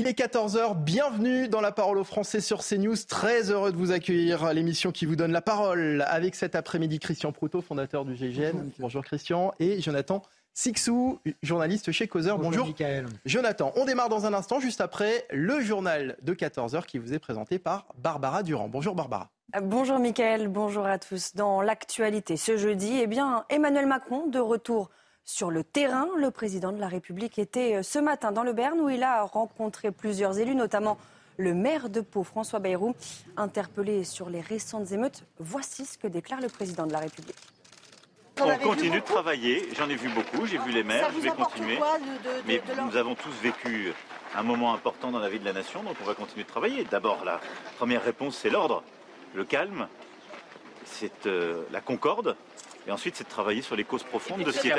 Il est 14h, bienvenue dans la parole aux Français sur CNews. Très heureux de vous accueillir, l'émission qui vous donne la parole avec cet après-midi Christian Proutot, fondateur du GIGN. Bonjour, Bonjour Christian et Jonathan Sixou, journaliste chez Causeur. Bonjour, Bonjour Jonathan, on démarre dans un instant, juste après le journal de 14h qui vous est présenté par Barbara Durand. Bonjour Barbara. Bonjour Mickaël, bonjour à tous. Dans l'actualité ce jeudi, eh bien, Emmanuel Macron de retour sur le terrain. Le président de la République était euh, ce matin dans le Berne où il a rencontré plusieurs élus, notamment le maire de Pau, François Bayrou. Interpellé sur les récentes émeutes, voici ce que déclare le président de la République. On continue de travailler, j'en ai vu beaucoup, j'ai vu les maires, je vais continuer. Mais nous avons tous vécu un moment important dans la vie de la nation, donc on va continuer de travailler. D'abord, la première réponse, c'est l'ordre, le calme, c'est euh, la concorde, et ensuite, c'est de travailler sur les causes profondes de ce qui est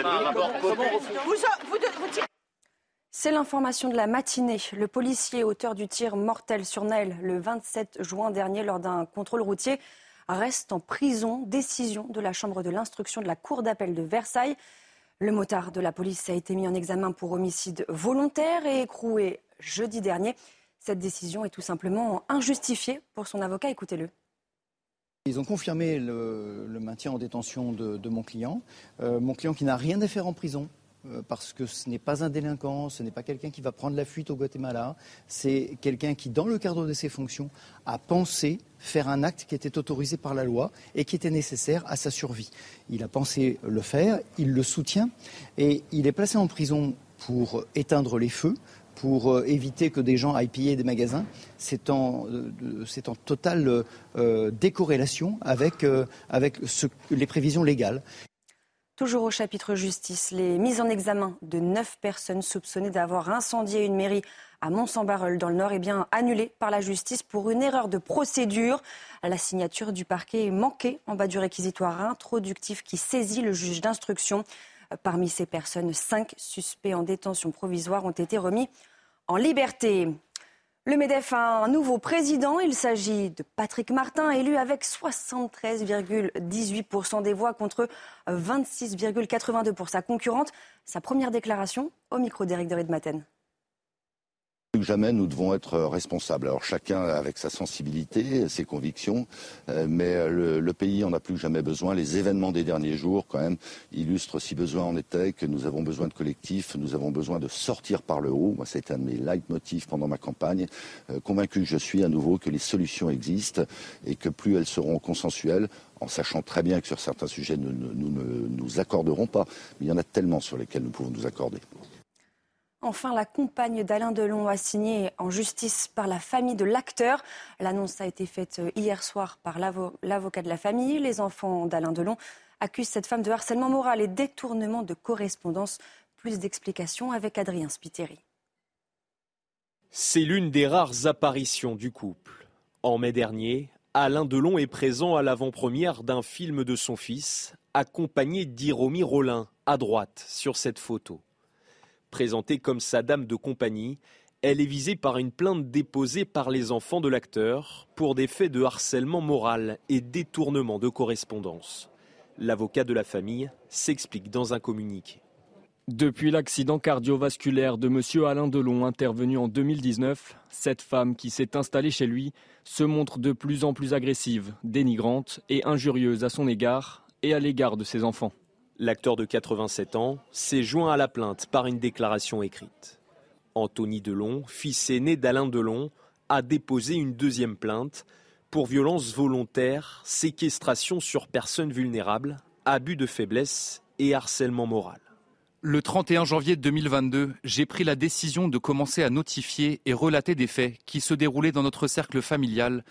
C'est l'information de la matinée. Le policier auteur du tir mortel sur Naël le 27 juin dernier lors d'un contrôle routier reste en prison. Décision de la Chambre de l'instruction de la Cour d'appel de Versailles. Le motard de la police a été mis en examen pour homicide volontaire et écroué jeudi dernier. Cette décision est tout simplement injustifiée pour son avocat. Écoutez-le. Ils ont confirmé le, maintien en détention de, mon client. Euh, mon client qui n'a rien à faire en prison, euh, parce que ce n'est pas un délinquant, ce n'est pas quelqu'un qui va prendre la fuite au Guatemala, c'est quelqu'un qui, dans le cadre de ses fonctions, a pensé faire un acte qui était autorisé par la loi et qui était nécessaire à sa survie. Il a pensé le faire, il le soutient et il est placé en prison pour éteindre les feux, pour euh, éviter que des gens aillent piller des magasins, c'est en, euh, en, totale euh, décorrélation avec, avec les prévisions légales. Toujours au chapitre justice, les mises en examen de neuf personnes soupçonnées d'avoir incendié une mairie à Mont-Saint-Barreul dans le Nord est bien annulée par la justice pour une erreur de procédure. La signature du parquet est manquée en bas du réquisitoire introductif qui saisit le juge d'instruction. Parmi ces personnes, cinq suspects en détention provisoire ont été remis en liberté. Le MEDEF a un nouveau président. Il s'agit de Patrick Martin, élu avec 73,18% des voix contre 26,82% pour sa concurrente. Sa première déclaration au micro d'Éric de Maten. Jamais, nous devons être responsables. Alors chacun avec sa sensibilité, ses convictions, euh, mais le, pays en a plus jamais besoin. Les événements des derniers jours, quand même, illustrent, si besoin en était, que nous avons besoin de collectifs, nous avons besoin de sortir par le haut. Moi, été un de mes leitmotifs pendant ma campagne. Euh, convaincu que je suis à nouveau que les solutions existent et que plus elles seront consensuelles, en sachant très bien que sur certains sujets, nous ne nous accorderons pas. Mais il y en a tellement sur lesquels nous pouvons nous accorder. Enfin, la compagne d'Alain Delon a signé en justice par la famille de l'acteur. L'annonce a été faite euh, hier soir par l'avocat de la famille. Les enfants d'Alain Delon accusent cette femme de harcèlement moral et détournement de correspondance. Plus d'explications avec Adrien Spiteri. C'est l'une des rares apparitions du couple. En mai dernier, Alain Delon est présent à l'avant-première d'un film de son fils, accompagné d'Iromi Rollin, à droite, sur cette photo. Présentée comme sa dame de compagnie, elle est visée par une plainte déposée par les enfants de l'acteur pour des faits de harcèlement moral et détournement de correspondance. L'avocat de la famille s'explique dans un communiqué. Depuis l'accident cardiovasculaire de M. Alain Delon intervenu en 2019, cette femme qui s'est installée chez lui se montre de plus en plus agressive, dénigrante et injurieuse à son égard et à l'égard de ses enfants. L'acteur de 87 ans s'est joint à la plainte par une déclaration écrite. Anthony Delon, fils aîné d'Alain Delon, a déposé une deuxième plainte pour violence volontaire, séquestration sur personnes vulnérables, abus de faiblesse et harcèlement moral. Le 31 janvier 2022, j'ai pris la décision de commencer à notifier et relater des faits qui se déroulaient dans notre cercle familial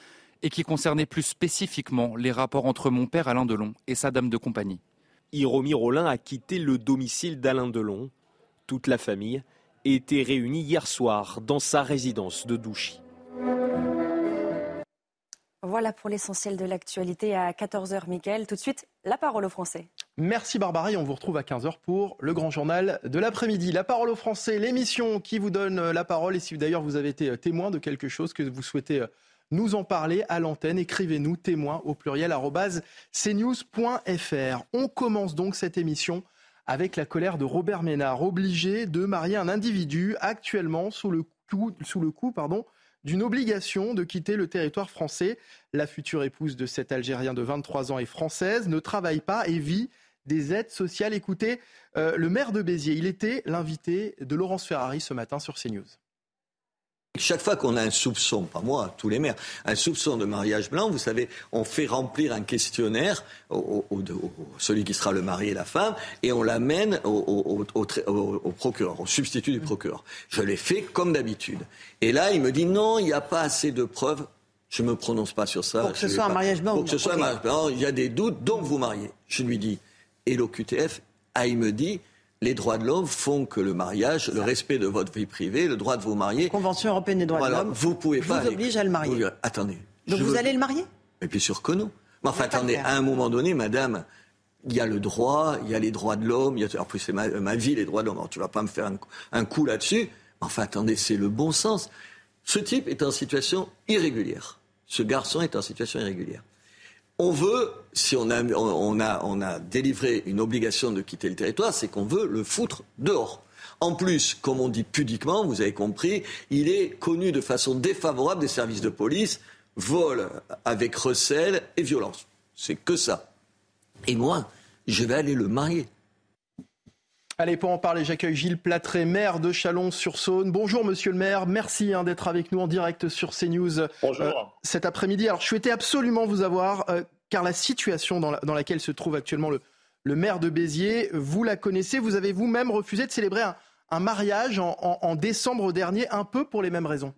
et qui concernaient plus spécifiquement les rapports entre mon père Alain Delon et sa dame de compagnie. Hiromi Rollin a quitté le domicile d'Alain Delon. Toute la famille était réunie hier soir dans sa résidence de Douchy. Voilà pour l'essentiel de l'actualité à 14h, Mickaël. Tout de suite, la parole aux Français. Merci Barbara et on vous retrouve à 15h pour le grand journal de l'après-midi. La parole aux Français, l'émission qui vous donne la parole. Et si d'ailleurs vous avez été témoin de quelque chose que vous souhaitez nous en parler à l'antenne, écrivez-nous témoin au pluriel cnews.fr. On commence donc cette émission avec la colère de Robert Ménard, obligé de marier un individu actuellement sous le coup, sous le coup pardon, d'une obligation de quitter le territoire français. La future épouse de cet Algérien de 23 ans est française, ne travaille pas et vit des aides sociales. Écoutez, euh, le maire de Béziers, il était l'invité de Laurence Ferrari ce matin sur CNews. Chaque fois qu'on a un soupçon, pas moi, tous les maires, un soupçon de mariage blanc, vous savez, on fait remplir un questionnaire au, celui qui sera le mari et la femme, et on l'amène au, au, procureur, au substitut du procureur. Je l'ai fait comme d'habitude. Et là, il me dit non, il n'y a pas assez de preuves. Je ne me prononce pas sur ça. Pour que ce soit un mariage blanc. Pour que ce soit un mariage blanc, il y a des doutes, donc vous mariez. Je lui dis, et l'OQTF, ah, il me dit, les droits de l'homme font que le mariage, le respect de votre vie privée, le droit de vous marier. Convention européenne des droits de l'homme. Vous pouvez pas. Vous oblige à le marier. attendez. Donc vous allez le marier? Mais bien sûr que non. Mais enfin, attendez, à un moment donné, madame, il y a le droit, il y a les droits de l'homme, il y a, en plus c'est ma, vie, les droits de l'homme. Alors tu vas pas me faire un, coup là-dessus. Enfin, attendez, c'est le bon sens. Ce type est en situation irrégulière. Ce garçon est en situation irrégulière on veut, si on a, délivré une obligation de quitter le territoire, c'est qu'on veut le foutre dehors. En plus, comme on dit pudiquement, vous avez compris, il est connu de façon défavorable des services de police, vol avec recel et violence. C'est que ça. Et moi, je vais aller le marier. Allez, pour en parler, j'accueille Gilles Platré, maire de Chalon-sur-Saône. Bonjour, monsieur le maire. Merci hein, d'être avec nous en direct sur CNews Bonjour. Euh, cet après-midi. Alors, je souhaitais absolument vous avoir, euh, car la situation dans, laquelle se trouve actuellement le, maire de Béziers, vous la connaissez. Vous avez vous-même refusé de célébrer un, mariage en, décembre dernier, un peu pour les mêmes raisons.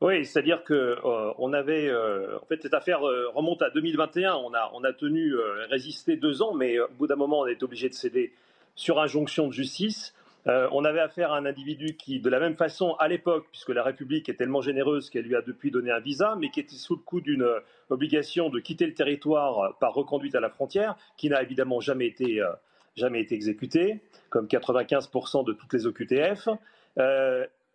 Oui, c'est-à-dire que euh, on avait, en fait, cette affaire remonte à 2021. On a, on a tenu résister deux ans, mais au bout d'un moment, on est obligé de céder sur injonction de justice. Euh, on avait affaire à un individu qui, de la même façon, à l'époque, puisque la République est tellement généreuse qu'elle lui a depuis donné un visa, mais qui était sous le coup d'une euh, obligation de quitter le territoire par reconduite à la frontière, qui n'a évidemment jamais été, euh, jamais été exécutée, comme 95% de toutes les OQTF.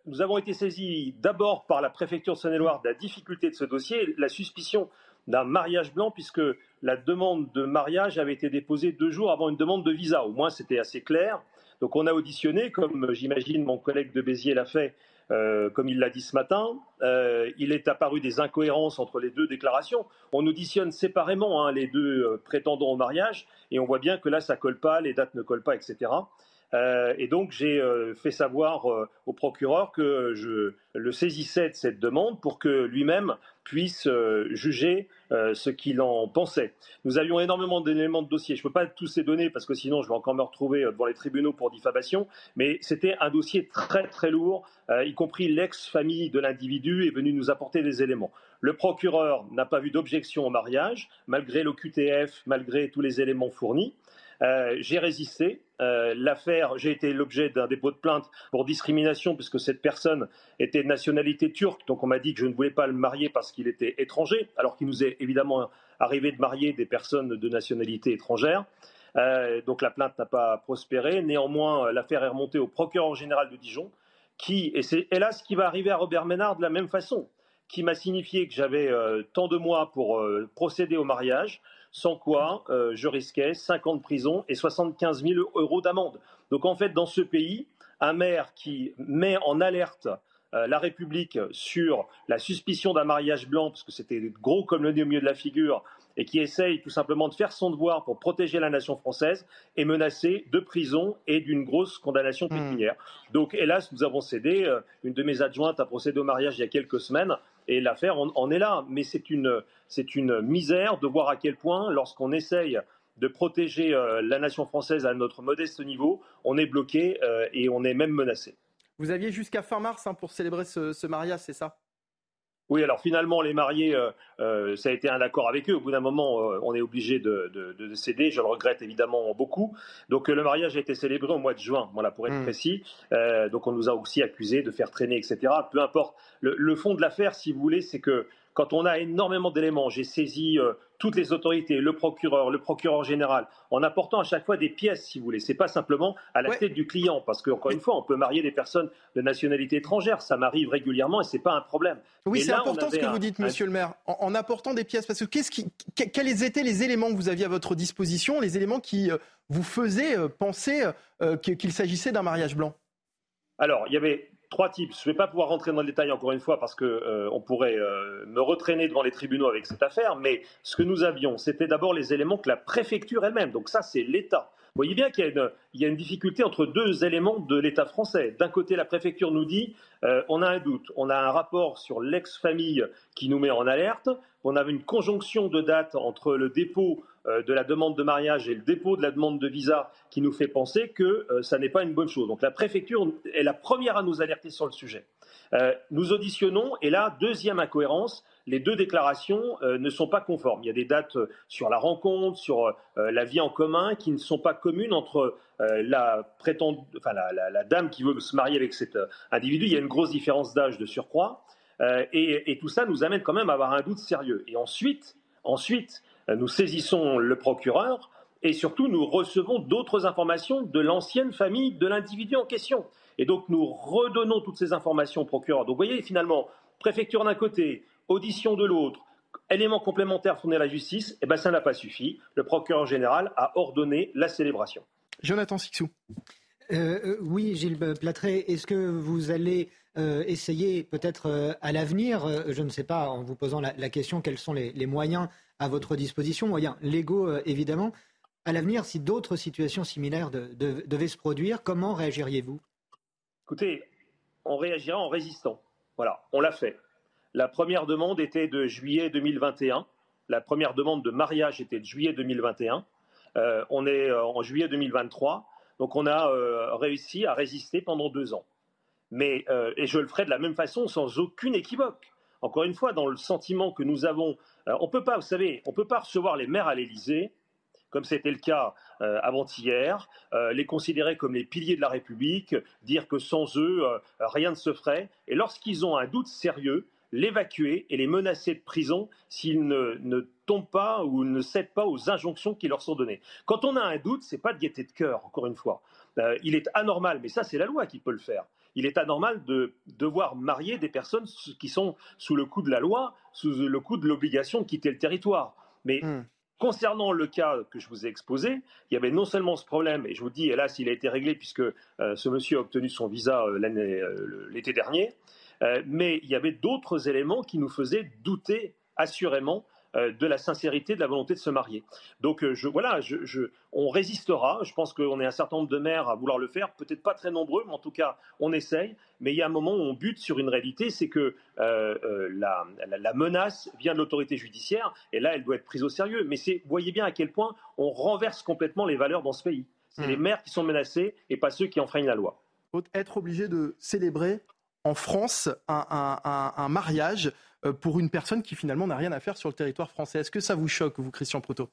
Nous avons été saisis d'abord par la préfecture de Saône-et-Loire de la difficulté de ce dossier, la suspicion d'un mariage blanc, puisque la demande de mariage avait été déposée deux jours avant une demande de visa. Au moins, c'était assez clair. Donc, on a auditionné, comme j'imagine mon collègue de Béziers l'a fait, euh, comme il l'a dit ce matin. Euh, il est apparu des incohérences entre les deux déclarations. On auditionne séparément hein, les deux euh, prétendants au mariage, et on voit bien que là, ça colle pas, les dates ne collent pas, etc. et donc j'ai fait savoir au procureur que je le saisissais de cette demande pour que lui-même puisse euh, juger euh, ce qu'il en pensait. Nous avions énormément d'éléments de dossier. Je ne peux pas tous les donner parce que sinon je vais encore me retrouver euh, devant les tribunaux pour diffamation, mais c'était un dossier très très lourd, y compris l'ex-famille de l'individu est venu nous apporter des éléments. Le procureur n'a pas vu d'objection au mariage, malgré l'OQTF, malgré tous les éléments fournis. Euh, j'ai résisté. Euh, l'affaire, j'ai été l'objet d'un dépôt de plainte pour discrimination puisque cette personne était de nationalité turque. Donc on m'a dit que je ne voulais pas le marier parce qu'il était étranger, alors qu'il nous est évidemment arrivé de marier des personnes de nationalité étrangère. Euh, donc la plainte n'a pas prospéré. Néanmoins, l'affaire est remontée au procureur général de Dijon, qui, et c'est hélas ce qui va arriver à Robert Ménard de la même façon, qui m'a signifié que j'avais tant de mois pour procéder au mariage sans quoi euh, je risquais 50 ans de prison et 75 000 euros d'amende. Donc en fait, dans ce pays, un maire qui met en alerte euh, la République sur la suspicion d'un mariage blanc, parce que c'était gros comme le nez au milieu de la figure, et qui essaye tout simplement de faire son devoir pour protéger la nation française, est menacé de prison et d'une grosse condamnation hmm. pécuniaire. Donc hélas, nous avons cédé. Euh, une de mes adjointes a procédé au mariage il y a quelques semaines. Et l'affaire en, est là. Mais c'est une, une misère de voir à quel point, lorsqu'on essaye de protéger euh, la nation française à notre modeste niveau, on est bloqué euh, et on est même menacé. Vous aviez jusqu'à fin mars hein, pour célébrer ce, mariage, c'est ça? Oui, alors finalement, les mariés, euh, euh, ça a été un accord avec eux. Au bout d'un moment, euh, on est obligé de, céder. Je le regrette évidemment beaucoup. Donc le mariage a été célébré au mois de juin, voilà, pour être hmm. précis. donc on nous a aussi accusés de faire traîner, etc. Peu importe. le fond de l'affaire, si vous voulez, c'est que quand on a énormément d'éléments, j'ai saisi euh, toutes les autorités, le procureur, le procureur général, en apportant à chaque fois des pièces, si vous voulez. C'est pas simplement à la tête du client, parce qu'encore une fois, on peut marier des personnes de nationalité étrangère, ça m'arrive régulièrement et c'est pas un problème. Oui, c'est important ce que vous dites, Monsieur le Maire, en, apportant des pièces, parce que qu'est-ce qui, quels étaient les éléments que vous aviez à votre disposition, les éléments qui euh, vous faisaient euh, penser qu'il s'agissait d'un mariage blanc? Alors, il y avait trois types. Je ne vais pas pouvoir rentrer dans le détail encore une fois parce qu'on euh, pourrait euh, me retraîner devant les tribunaux avec cette affaire, mais ce que nous avions, c'était d'abord les éléments que la préfecture elle-même, donc ça c'est l'État. Vous voyez bien qu'il y, a une difficulté entre deux éléments de l'État français. D'un côté, la préfecture nous dit euh, on a un doute, on a un rapport sur l'ex-famille qui nous met en alerte, on a une conjonction de dates entre le dépôt de la demande de mariage et le dépôt de la demande de visa qui nous fait penser que euh, ça n'est pas une bonne chose. Donc la préfecture est la première à nous alerter sur le sujet. Euh, nous auditionnons et là, deuxième incohérence, les deux déclarations ne sont pas conformes. Il y a des dates sur la rencontre, sur la vie en commun qui ne sont pas communes entre la, la, dame qui veut se marier avec cet individu. Il y a une grosse différence d'âge de surcroît. Et, et, tout ça nous amène quand même à avoir un doute sérieux. Et ensuite, ensuite euh, nous saisissons le procureur et surtout nous recevons d'autres informations de l'ancienne famille de l'individu en question. Et donc nous redonnons toutes ces informations au procureur. Donc vous voyez finalement, préfecture d'un côté, audition de l'autre, éléments complémentaires fournis à la justice, et eh ben ça n'a pas suffi. Le procureur général a ordonné la célébration. Jonathan Sixou. Euh, euh, oui, Gilles Platré, est-ce que vous allez essayer peut-être à l'avenir, je ne sais pas, en vous posant la, question, quels sont les moyens à votre disposition, moyens légaux euh, évidemment. À l'avenir, si d'autres situations similaires devaient se produire, comment réagiriez-vous? Écoutez, on réagira en résistant. Voilà, on l'a fait. La première demande était de juillet 2021. La première demande de mariage était de juillet 2021. Euh, on est euh, en juillet 2023. Donc on a réussi à résister pendant deux ans. Mais, et je le ferai de la même façon, sans aucune équivoque. Encore une fois, dans le sentiment que nous avons euh, on peut pas, vous savez, on peut pas recevoir les maires à l'Élysée comme c'était le cas euh, avant-hier, euh, les considérer comme les piliers de la République, dire que sans eux, rien ne se ferait, et lorsqu'ils ont un doute sérieux, l'évacuer et les menacer de prison s'ils ne, tombent pas ou ne cèdent pas aux injonctions qui leur sont données. Quand on a un doute, c'est pas de gaieté de cœur, encore une fois. il est anormal, mais ça c'est la loi qui peut le faire il est anormal de devoir marier des personnes qui sont sous le coup de la loi, sous le coup de l'obligation de quitter le territoire. Mais hmm. concernant le cas que je vous ai exposé, il y avait non seulement ce problème, et je vous dis, hélas, il a été réglé puisque euh, ce monsieur a obtenu son visa euh, euh, l'été dernier, mais il y avait d'autres éléments qui nous faisaient douter assurément de la sincérité de la volonté de se marier. Donc euh, je, voilà, on résistera. Je pense qu'on est un certain nombre de maires à vouloir le faire, peut-être pas très nombreux, mais en tout cas on essaye. Mais il y a un moment où on bute sur une réalité, c'est que euh, la, menace vient de l'autorité judiciaire, et là elle doit être prise au sérieux. Mais vous voyez bien à quel point on renverse complètement les valeurs dans ce pays. C'est les hmm. maires qui sont menacés et pas ceux qui enfreignent la loi. Être obligé de célébrer en France un mariage euh, pour une personne qui finalement n'a rien à faire sur le territoire français. Est-ce que ça vous choque, vous, Christian Proto?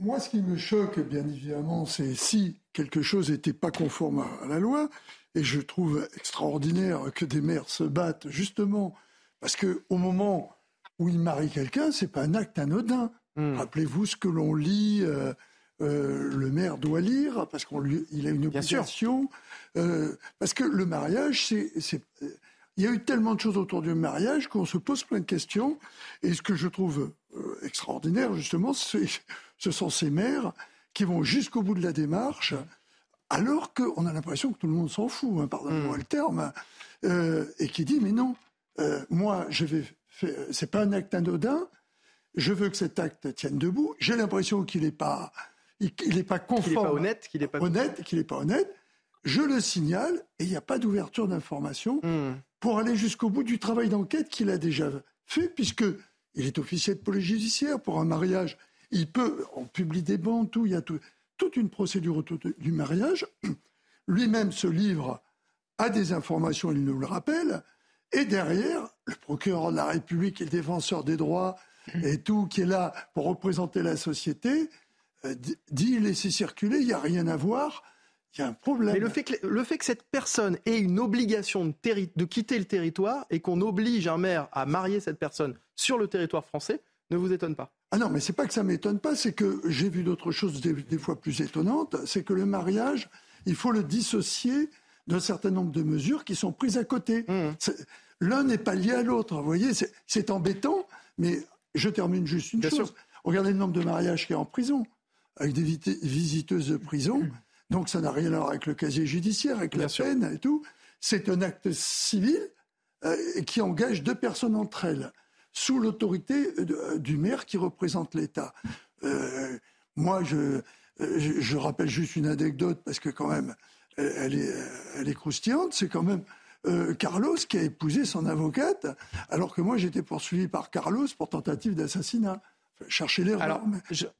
Moi, ce qui me choque, bien évidemment, c'est si quelque chose n'était pas conforme à la loi. Et je trouve extraordinaire que des maires se battent justement parce qu'au moment où ils marient quelqu'un, c'est pas un acte anodin. Hmm. Rappelez-vous ce que l'on lit. Euh, euh, le maire doit lire parce qu'il a une obligation. parce que le mariage, c'est il y a eu tellement de choses autour du mariage qu'on se pose plein de questions. Et ce que je trouve euh, extraordinaire, justement, ce sont ces mères qui vont jusqu'au bout de la démarche, alors qu'on a l'impression que tout le monde s'en fout, hein, pardonnez-moi mm. le terme, euh, et qui dit, mais non, euh, moi, je vais c'est pas un acte anodin, je veux que cet acte tienne debout. J'ai l'impression qu'il n'est pas, il, pas conforme, qu'il n'est pas honnête, qu'il n'est pas honnête, qu'il n'est pas honnête. Je le signale et il n'y a pas d'ouverture d'information. Mm pour aller jusqu'au bout du travail d'enquête qu'il a déjà fait, puisqu'il est officier de police judiciaire pour un mariage. Il peut, on publie des bandes, tout, il y a toute une procédure autour du mariage. Lui-même se livre à des informations, il nous le rappelle, et derrière, le procureur de la République et le défenseur des droits et tout, qui est là pour représenter la société, euh, dit laisser circuler, il n'y a rien à voir. Il y a un problème. Mais le fait que, le fait que cette personne ait une obligation de, de quitter le territoire et qu'on oblige un maire à marier cette personne sur le territoire français ne vous étonne pas? Ah non, mais c'est pas que ça m'étonne pas, c'est que j'ai vu d'autres choses des, fois plus étonnantes. C'est que le mariage, il faut le dissocier d'un certain nombre de mesures qui sont prises à côté. Mmh. L'un n'est pas lié à l'autre. Vous voyez, c'est embêtant, mais je termine juste une chose. Regardez le nombre de mariages qu'il y a en prison, avec des visiteuses de prison. Mmh. Donc ça n'a rien à voir avec le casier judiciaire, avec la peine et tout. C'est un acte civil euh, qui engage deux personnes entre elles, sous l'autorité euh, du maire qui représente l'État. Euh, moi, je, je, rappelle juste une anecdote, parce que quand même, elle, est, elle est croustillante. C'est quand même Carlos qui a épousé son avocate, alors que moi j'étais poursuivi par Carlos pour tentative d'assassinat. Cherchez l'erreur, Alors,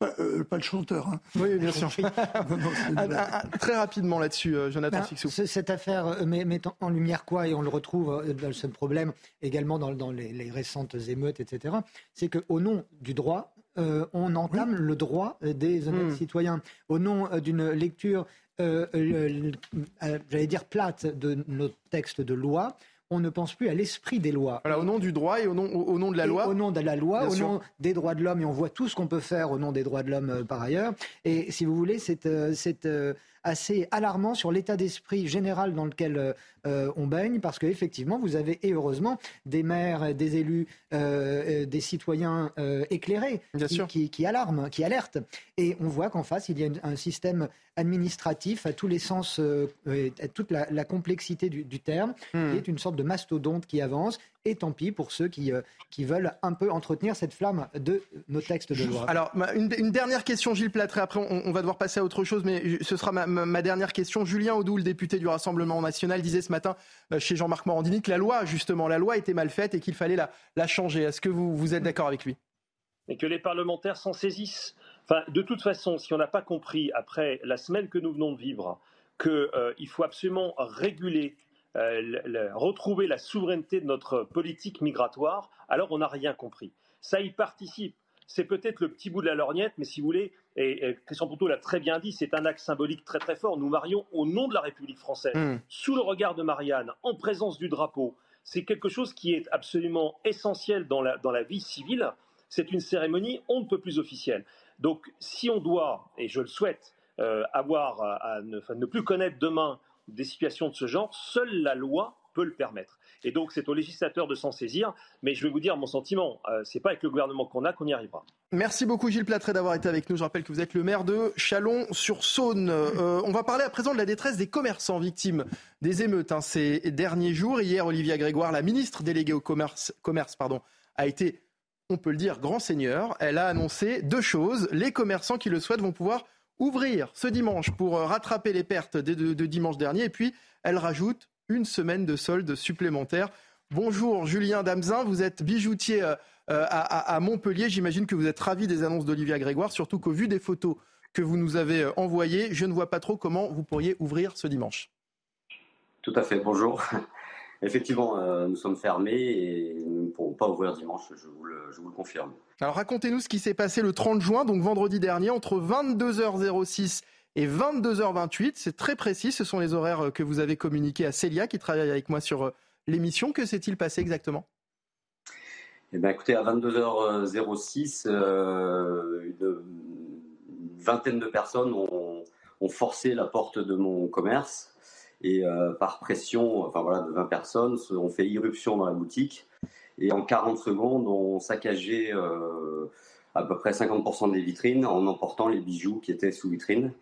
euh, pas, le chanteur. Hein. Oui, bien sûr. très rapidement là-dessus, euh, Jonathan ben, Fixou. Cette affaire euh, met, en lumière quoi Et on le retrouve dans ce problème également dans, les, récentes émeutes, etc. C'est qu'au nom du droit, on entame le droit des honnêtes hmm. citoyens. Au nom d'une lecture, j'allais dire plate, de nos textes de loi, on ne pense plus à l'esprit des lois. au nom du droit et au nom, au, nom de la loi. Au nom de la loi, au nom des droits de l'homme, et on voit tout ce qu'on peut faire au nom des droits de l'homme euh, par ailleurs. Et si vous voulez, c'est euh, euh, assez alarmant sur l'état d'esprit général dans lequel on baigne, parce qu'effectivement, vous avez, et heureusement, des maires, des élus, des citoyens éclairés qui, qui, alarment, qui alertent. Et on voit qu'en face, il y a un système administratif à tous les sens, euh, à toute la, complexité du, terme, hmm. qui est une sorte de mastodonte qui avance. Et tant pis pour ceux qui, euh, qui veulent un peu entretenir cette flamme de nos textes de loi. Alors, une, dernière question, Gilles Platré. Après, on, va devoir passer à autre chose, mais ce sera ma, dernière question. Julien Audou, le député du Rassemblement national, disait ce matin euh, chez Jean-Marc Morandini que la loi, justement, la loi était mal faite et qu'il fallait la, la changer. Est-ce que vous, vous êtes d'accord avec lui? Et que les parlementaires s'en saisissent de toute façon, si on n'a pas compris après la semaine que nous venons de vivre qu'il euh, faut absolument réguler, euh, retrouver la souveraineté de notre politique migratoire, alors on n'a rien compris. Ça y participe. C'est peut-être le petit bout de la lorgnette, mais si vous voulez, et, Christian Poutot l'a très bien dit, c'est un acte symbolique très très fort. Nous marions au nom de la République française, hmm. sous le regard de Marianne, en présence du drapeau. C'est quelque chose qui est absolument essentiel dans la, dans la vie civile. C'est une cérémonie on ne peut plus officielle. Donc, si on doit, et je le souhaite, euh, avoir à, ne, plus connaître demain des situations de ce genre, seule la loi peut le permettre. Et donc, c'est au législateur de s'en saisir. Mais je vais vous dire mon sentiment. Euh, c'est pas avec le gouvernement qu'on a qu'on y arrivera. Merci beaucoup Gilles Platré d'avoir été avec nous. Je rappelle que vous êtes le maire de Chalon-sur-Saône. Euh, on va parler à présent de la détresse des commerçants victimes des émeutes hein, ces derniers jours. Hier, Olivia Grégoire, la ministre déléguée au commerce, commerce pardon, a été on peut le dire, grand seigneur. Elle a annoncé deux choses. Les commerçants qui le souhaitent vont pouvoir ouvrir ce dimanche pour euh, rattraper les pertes de, dimanche dernier. Et puis, elle rajoute une semaine de soldes supplémentaires. Bonjour Julien Damzin, vous êtes bijoutier euh, euh, à, Montpellier. J'imagine que vous êtes ravi des annonces d'Olivia Grégoire, surtout qu'au vu des photos que vous nous avez envoyées, je ne vois pas trop comment vous pourriez ouvrir ce dimanche. Tout à fait, bonjour. Effectivement, euh, nous sommes fermés et nous ne pourrons pas ouvrir dimanche, je vous le, confirme. Alors racontez-nous ce qui s'est passé le 30 juin, donc vendredi dernier, entre 22h06 et 22h28. C'est très précis, ce sont les horaires que vous avez communiqués à Célia qui travaille avec moi sur euh, l'émission. Que s'est-il passé exactement? Eh bien, écoutez, à 22h06, euh, une vingtaine de personnes ont, ont, forcé la porte de mon commerce et euh, par pression, enfin voilà, de 20 personnes, on fait irruption dans la boutique et en 40 secondes, on saccageait euh, à peu près 50% des vitrines en emportant les bijoux qui étaient sous vitrine.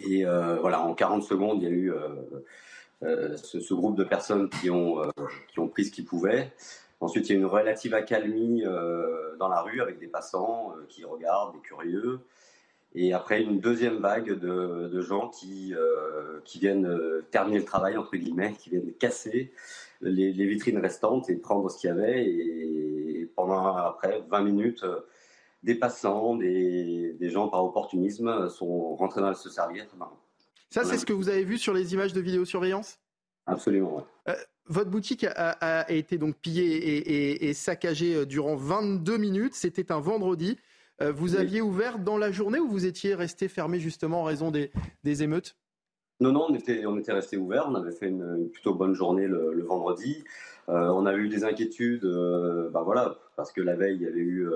Et euh, voilà, en 40 secondes, il y a eu ce, groupe de personnes qui ont, qui ont pris ce qu'ils pouvaient. Ensuite, il y a une relative accalmie dans la rue avec des passants qui regardent, des curieux. Et après, une deuxième vague de, gens qui, euh, qui viennent euh, terminer le travail, entre guillemets, qui viennent casser les, vitrines restantes et prendre ce qu'il y avait. Et, pendant, après 20 minutes, euh, des passants, des, gens par opportunisme sont rentrés dans se servir. Ça, c'est ce que vous avez vu sur les images de vidéosurveillance? Absolument, votre boutique a, été donc pillée et, saccagée durant 22 minutes. C'était un vendredi. Vous aviez ouvert dans la journée ou vous étiez resté fermé justement en raison des, émeutes? Non, non, on était, on était resté ouvert. On avait fait une, plutôt bonne journée le, vendredi. on a eu des inquiétudes, bah voilà, parce que la veille, il y avait eu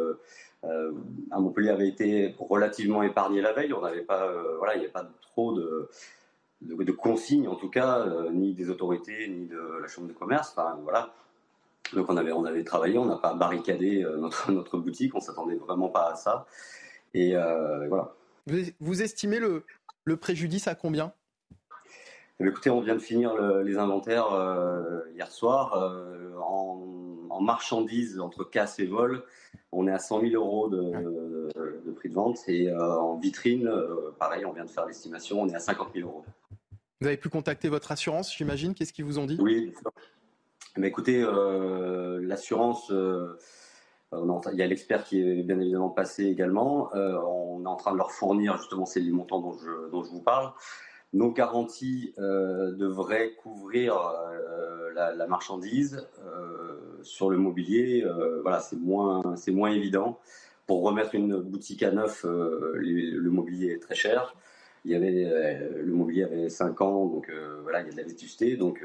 euh, à Montpellier avait été relativement épargné la veille. On n'avait pas, euh, voilà, il n'y avait pas trop de, de, consignes, en tout cas, euh, ni des autorités, ni de la chambre de commerce. Enfin, voilà. Donc on avait, on avait travaillé, on n'a pas barricadé notre, notre boutique, on s'attendait vraiment pas à ça. Et voilà. Vous, estimez le, le préjudice à combien? Eh écoutez, on vient de finir les inventaires hier soir. en, en, marchandises entre casse et vol, on est à 100 000 euros de, prix de vente. Et euh, en vitrine, euh, pareil, on vient de faire l'estimation, on est à 50 000 euros. Vous avez pu contacter votre assurance, j'imagine? Qu'est-ce qu'ils vous ont dit? Oui, mais écoutez, euh, l'assurance, il y a l'expert qui est bien évidemment passé également. on est en train de leur fournir justement ces montants dont je, dont je vous parle. Nos garanties devraient couvrir la, marchandise sur le mobilier, euh, voilà, c'est moins, c'est moins évident. Pour remettre une boutique à neuf, euh, le mobilier est très cher. Il y avait, euh, le mobilier avait 5 ans, donc voilà, il y a de la vétusté. Donc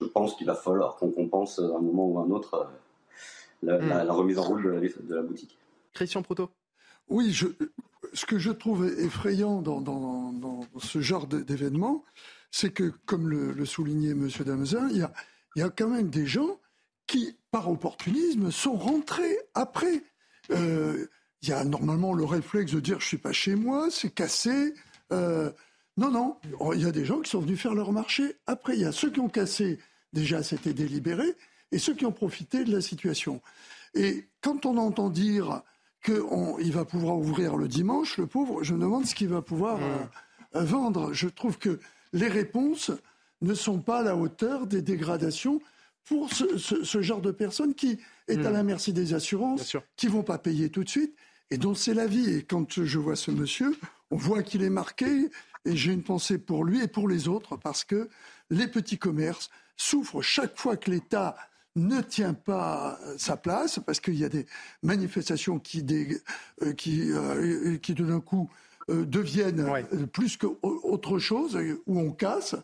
je pense qu'il va falloir qu'on compense à un moment ou à un autre la, hmm. remise en route de la, boutique. Christian Proto. Oui, je, ce que je trouve effrayant dans, dans, ce genre d'événement, c'est que, comme le, soulignait M. Damezin, il y, a, il y a quand même des gens qui, par opportunisme, sont rentrés après. Euh, il y a normalement le réflexe de dire je suis pas chez moi, c'est cassé. Euh, non, non, il y a des gens qui sont venus faire leur marché après. Il y a ceux qui ont cassé, déjà c'était délibéré, et ceux qui ont profité de la situation. Et quand on entend dire qu'il va pouvoir ouvrir le dimanche, le pauvre, je me demande ce qu'il va pouvoir mmh. euh, vendre. Je trouve que les réponses ne sont pas à la hauteur des dégradations pour ce, genre de personnes qui est à hmm. la merci des assurances, qui vont pas payer tout de suite et dont c'est la vie. Et quand je vois ce monsieur, on voit qu'il est marqué et j'ai une pensée pour lui et pour les autres parce que les petits commerces souffrent chaque fois que l'État ne tient pas sa place parce qu'il y a des manifestations qui, euh, qui, euh, qui d'un coup euh, deviennent plus qu'autre chose où on casse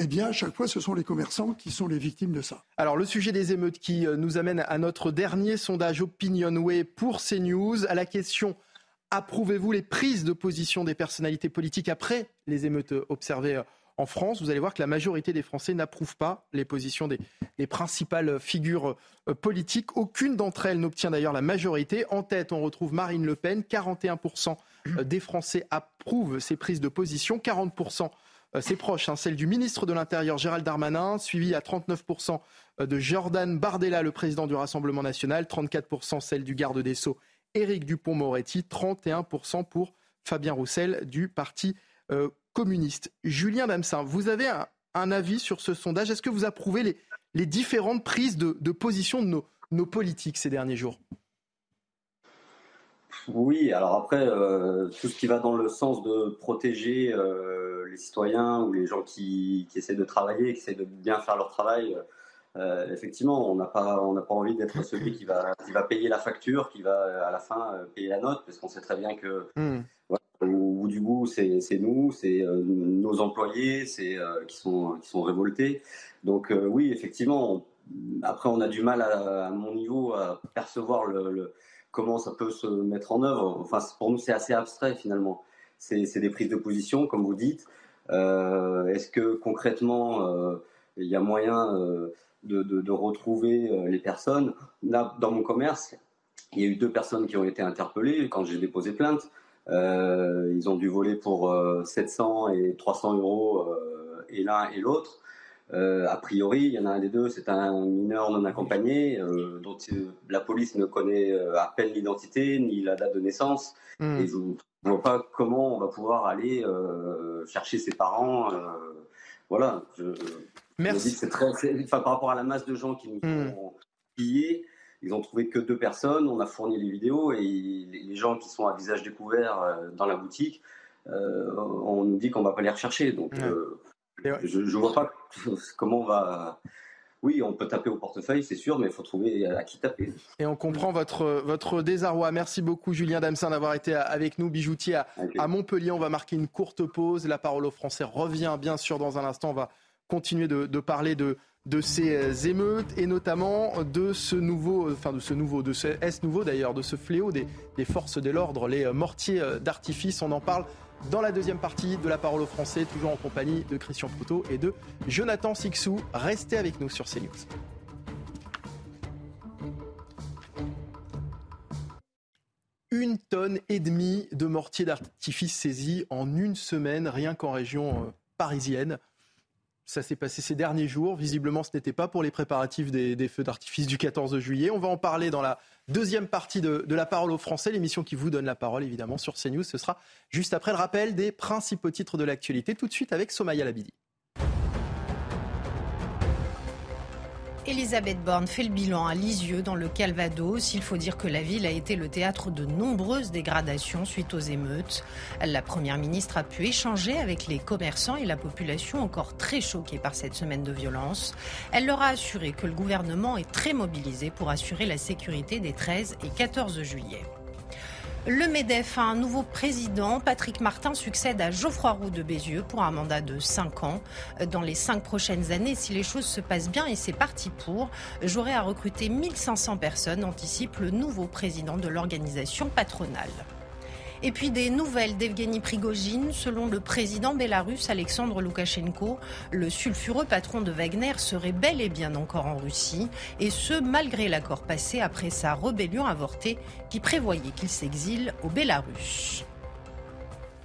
eh bien, à chaque fois, ce sont les commerçants qui sont les victimes de ça. Alors, le sujet des émeutes qui euh, nous amène à notre dernier sondage Opinionway pour CNews, à la question approuvez-vous les prises de position des personnalités politiques après les émeutes observées euh, en France? Vous allez voir que la majorité des Français n'approuvent pas les positions des, principales figures euh, politiques. Aucune d'entre elles n'obtient d'ailleurs la majorité. En tête, on retrouve Marine Le Pen. 41% des Français approuvent ces prises de position. 40% euh, c'est proche, hein, celle du ministre de l'Intérieur Gérald Darmanin, suivi à 39% euh, de Jordan Bardella, le président du Rassemblement national, 34% celle du garde des Sceaux Éric Dupont-Moretti, 31% pour Fabien Roussel du Parti euh, communiste. Julien Damsin, vous avez un, avis sur ce sondage? Est-ce que vous approuvez les, différentes prises de, position de nos, politiques ces derniers jours? Oui, alors après, tout ce qui va dans le sens de protéger les citoyens ou les gens qui, essaient de travailler, qui essaient de bien faire leur travail, euh, effectivement, on n'a pas, on n'a pas envie d'être celui qui va, qui va payer la facture, qui va à la fin euh, payer la note, parce qu'on sait très bien que hmm. au bout du bout, c'est, nous, c'est euh, nos employés, c'est qui sont, qui sont révoltés. Donc oui, effectivement. après, on a du mal à, mon niveau à percevoir le, comment ça peut se mettre en œuvre. Enfin, pour nous, c'est assez abstrait finalement. C'est, c'est des prises de position, comme vous dites. Euh, est-ce que concrètement, euh, il y a moyen euh, de, retrouver les personnes Là, dans mon commerce, il y a eu deux personnes qui ont été interpellées quand j'ai déposé plainte. ils ont dû voler pour 700 et 300 euros et l'un et l'autre. a priori, il y en a un des deux, c'est un mineur non accompagné dont la police ne connaît à peine l'identité ni la date de naissance. Hmm. Et je, ne vois pas comment on va pouvoir aller euh, chercher ses parents. Euh, voilà. Je, Merci. c'est très, enfin, par rapport à la masse de gens qui nous hmm. ont pillés, ils ont trouvé que deux personnes. On a fourni les vidéos et les gens qui sont à visage découvert euh, dans la boutique, on nous dit qu'on va pas les rechercher. Donc, je, ne vois pas comment on va oui, on peut taper au portefeuille, c'est sûr, mais il faut trouver à qui taper. Et on comprend votre, votre désarroi. Merci beaucoup, Julien Damsin, d'avoir été avec nous, bijoutier à, à, Montpellier. On va marquer une courte pause. La parole aux Français revient, bien sûr, dans un instant. On va continuer de, parler de, de ces émeutes et notamment de ce nouveau, enfin de ce nouveau, de ce S nouveau d'ailleurs, de ce fléau des, des forces de l'ordre, les mortiers d'artifice. On en parle dans la deuxième partie de la parole aux Français, toujours en compagnie de Christian Proutot et de Jonathan Sixou. Restez avec nous sur CNews. Une tonne et demie de mortiers d'artifice saisis en une semaine, rien qu'en région euh, parisienne. Ça s'est passé ces derniers jours. Visiblement, ce n'était pas pour les préparatifs des, feux d'artifice du 14 juillet. On va en parler dans la deuxième partie de, la parole aux Français, l'émission qui vous donne la parole, évidemment, sur CNews. Ce sera juste après le rappel des principaux titres de l'actualité, tout de suite avec Somaya Labidi. Elisabeth Borne fait le bilan à Lisieux dans le Calvados. Il faut dire que la ville a été le théâtre de nombreuses dégradations suite aux émeutes. La première ministre a pu échanger avec les commerçants et la population encore très choquée par cette semaine de violence. Elle leur a assuré que le gouvernement est très mobilisé pour assurer la sécurité des 13 et 14 juillet. Le MEDEF a un nouveau président. Patrick Martin succède à Geoffroy Roux de Bézieux pour un mandat de 5 ans. Dans les 5 prochaines années, si les choses se passent bien et c'est parti pour, j'aurai à recruter 1500 personnes, anticipe le nouveau président de l'organisation patronale. Et puis des nouvelles d'Evgeny Prigogine. Selon le président bélarusse Alexandre Loukachenko, le sulfureux patron de Wagner serait bel et bien encore en Russie, et ce malgré l'accord passé après sa rébellion avortée qui prévoyait qu'il s'exile au Bélarus.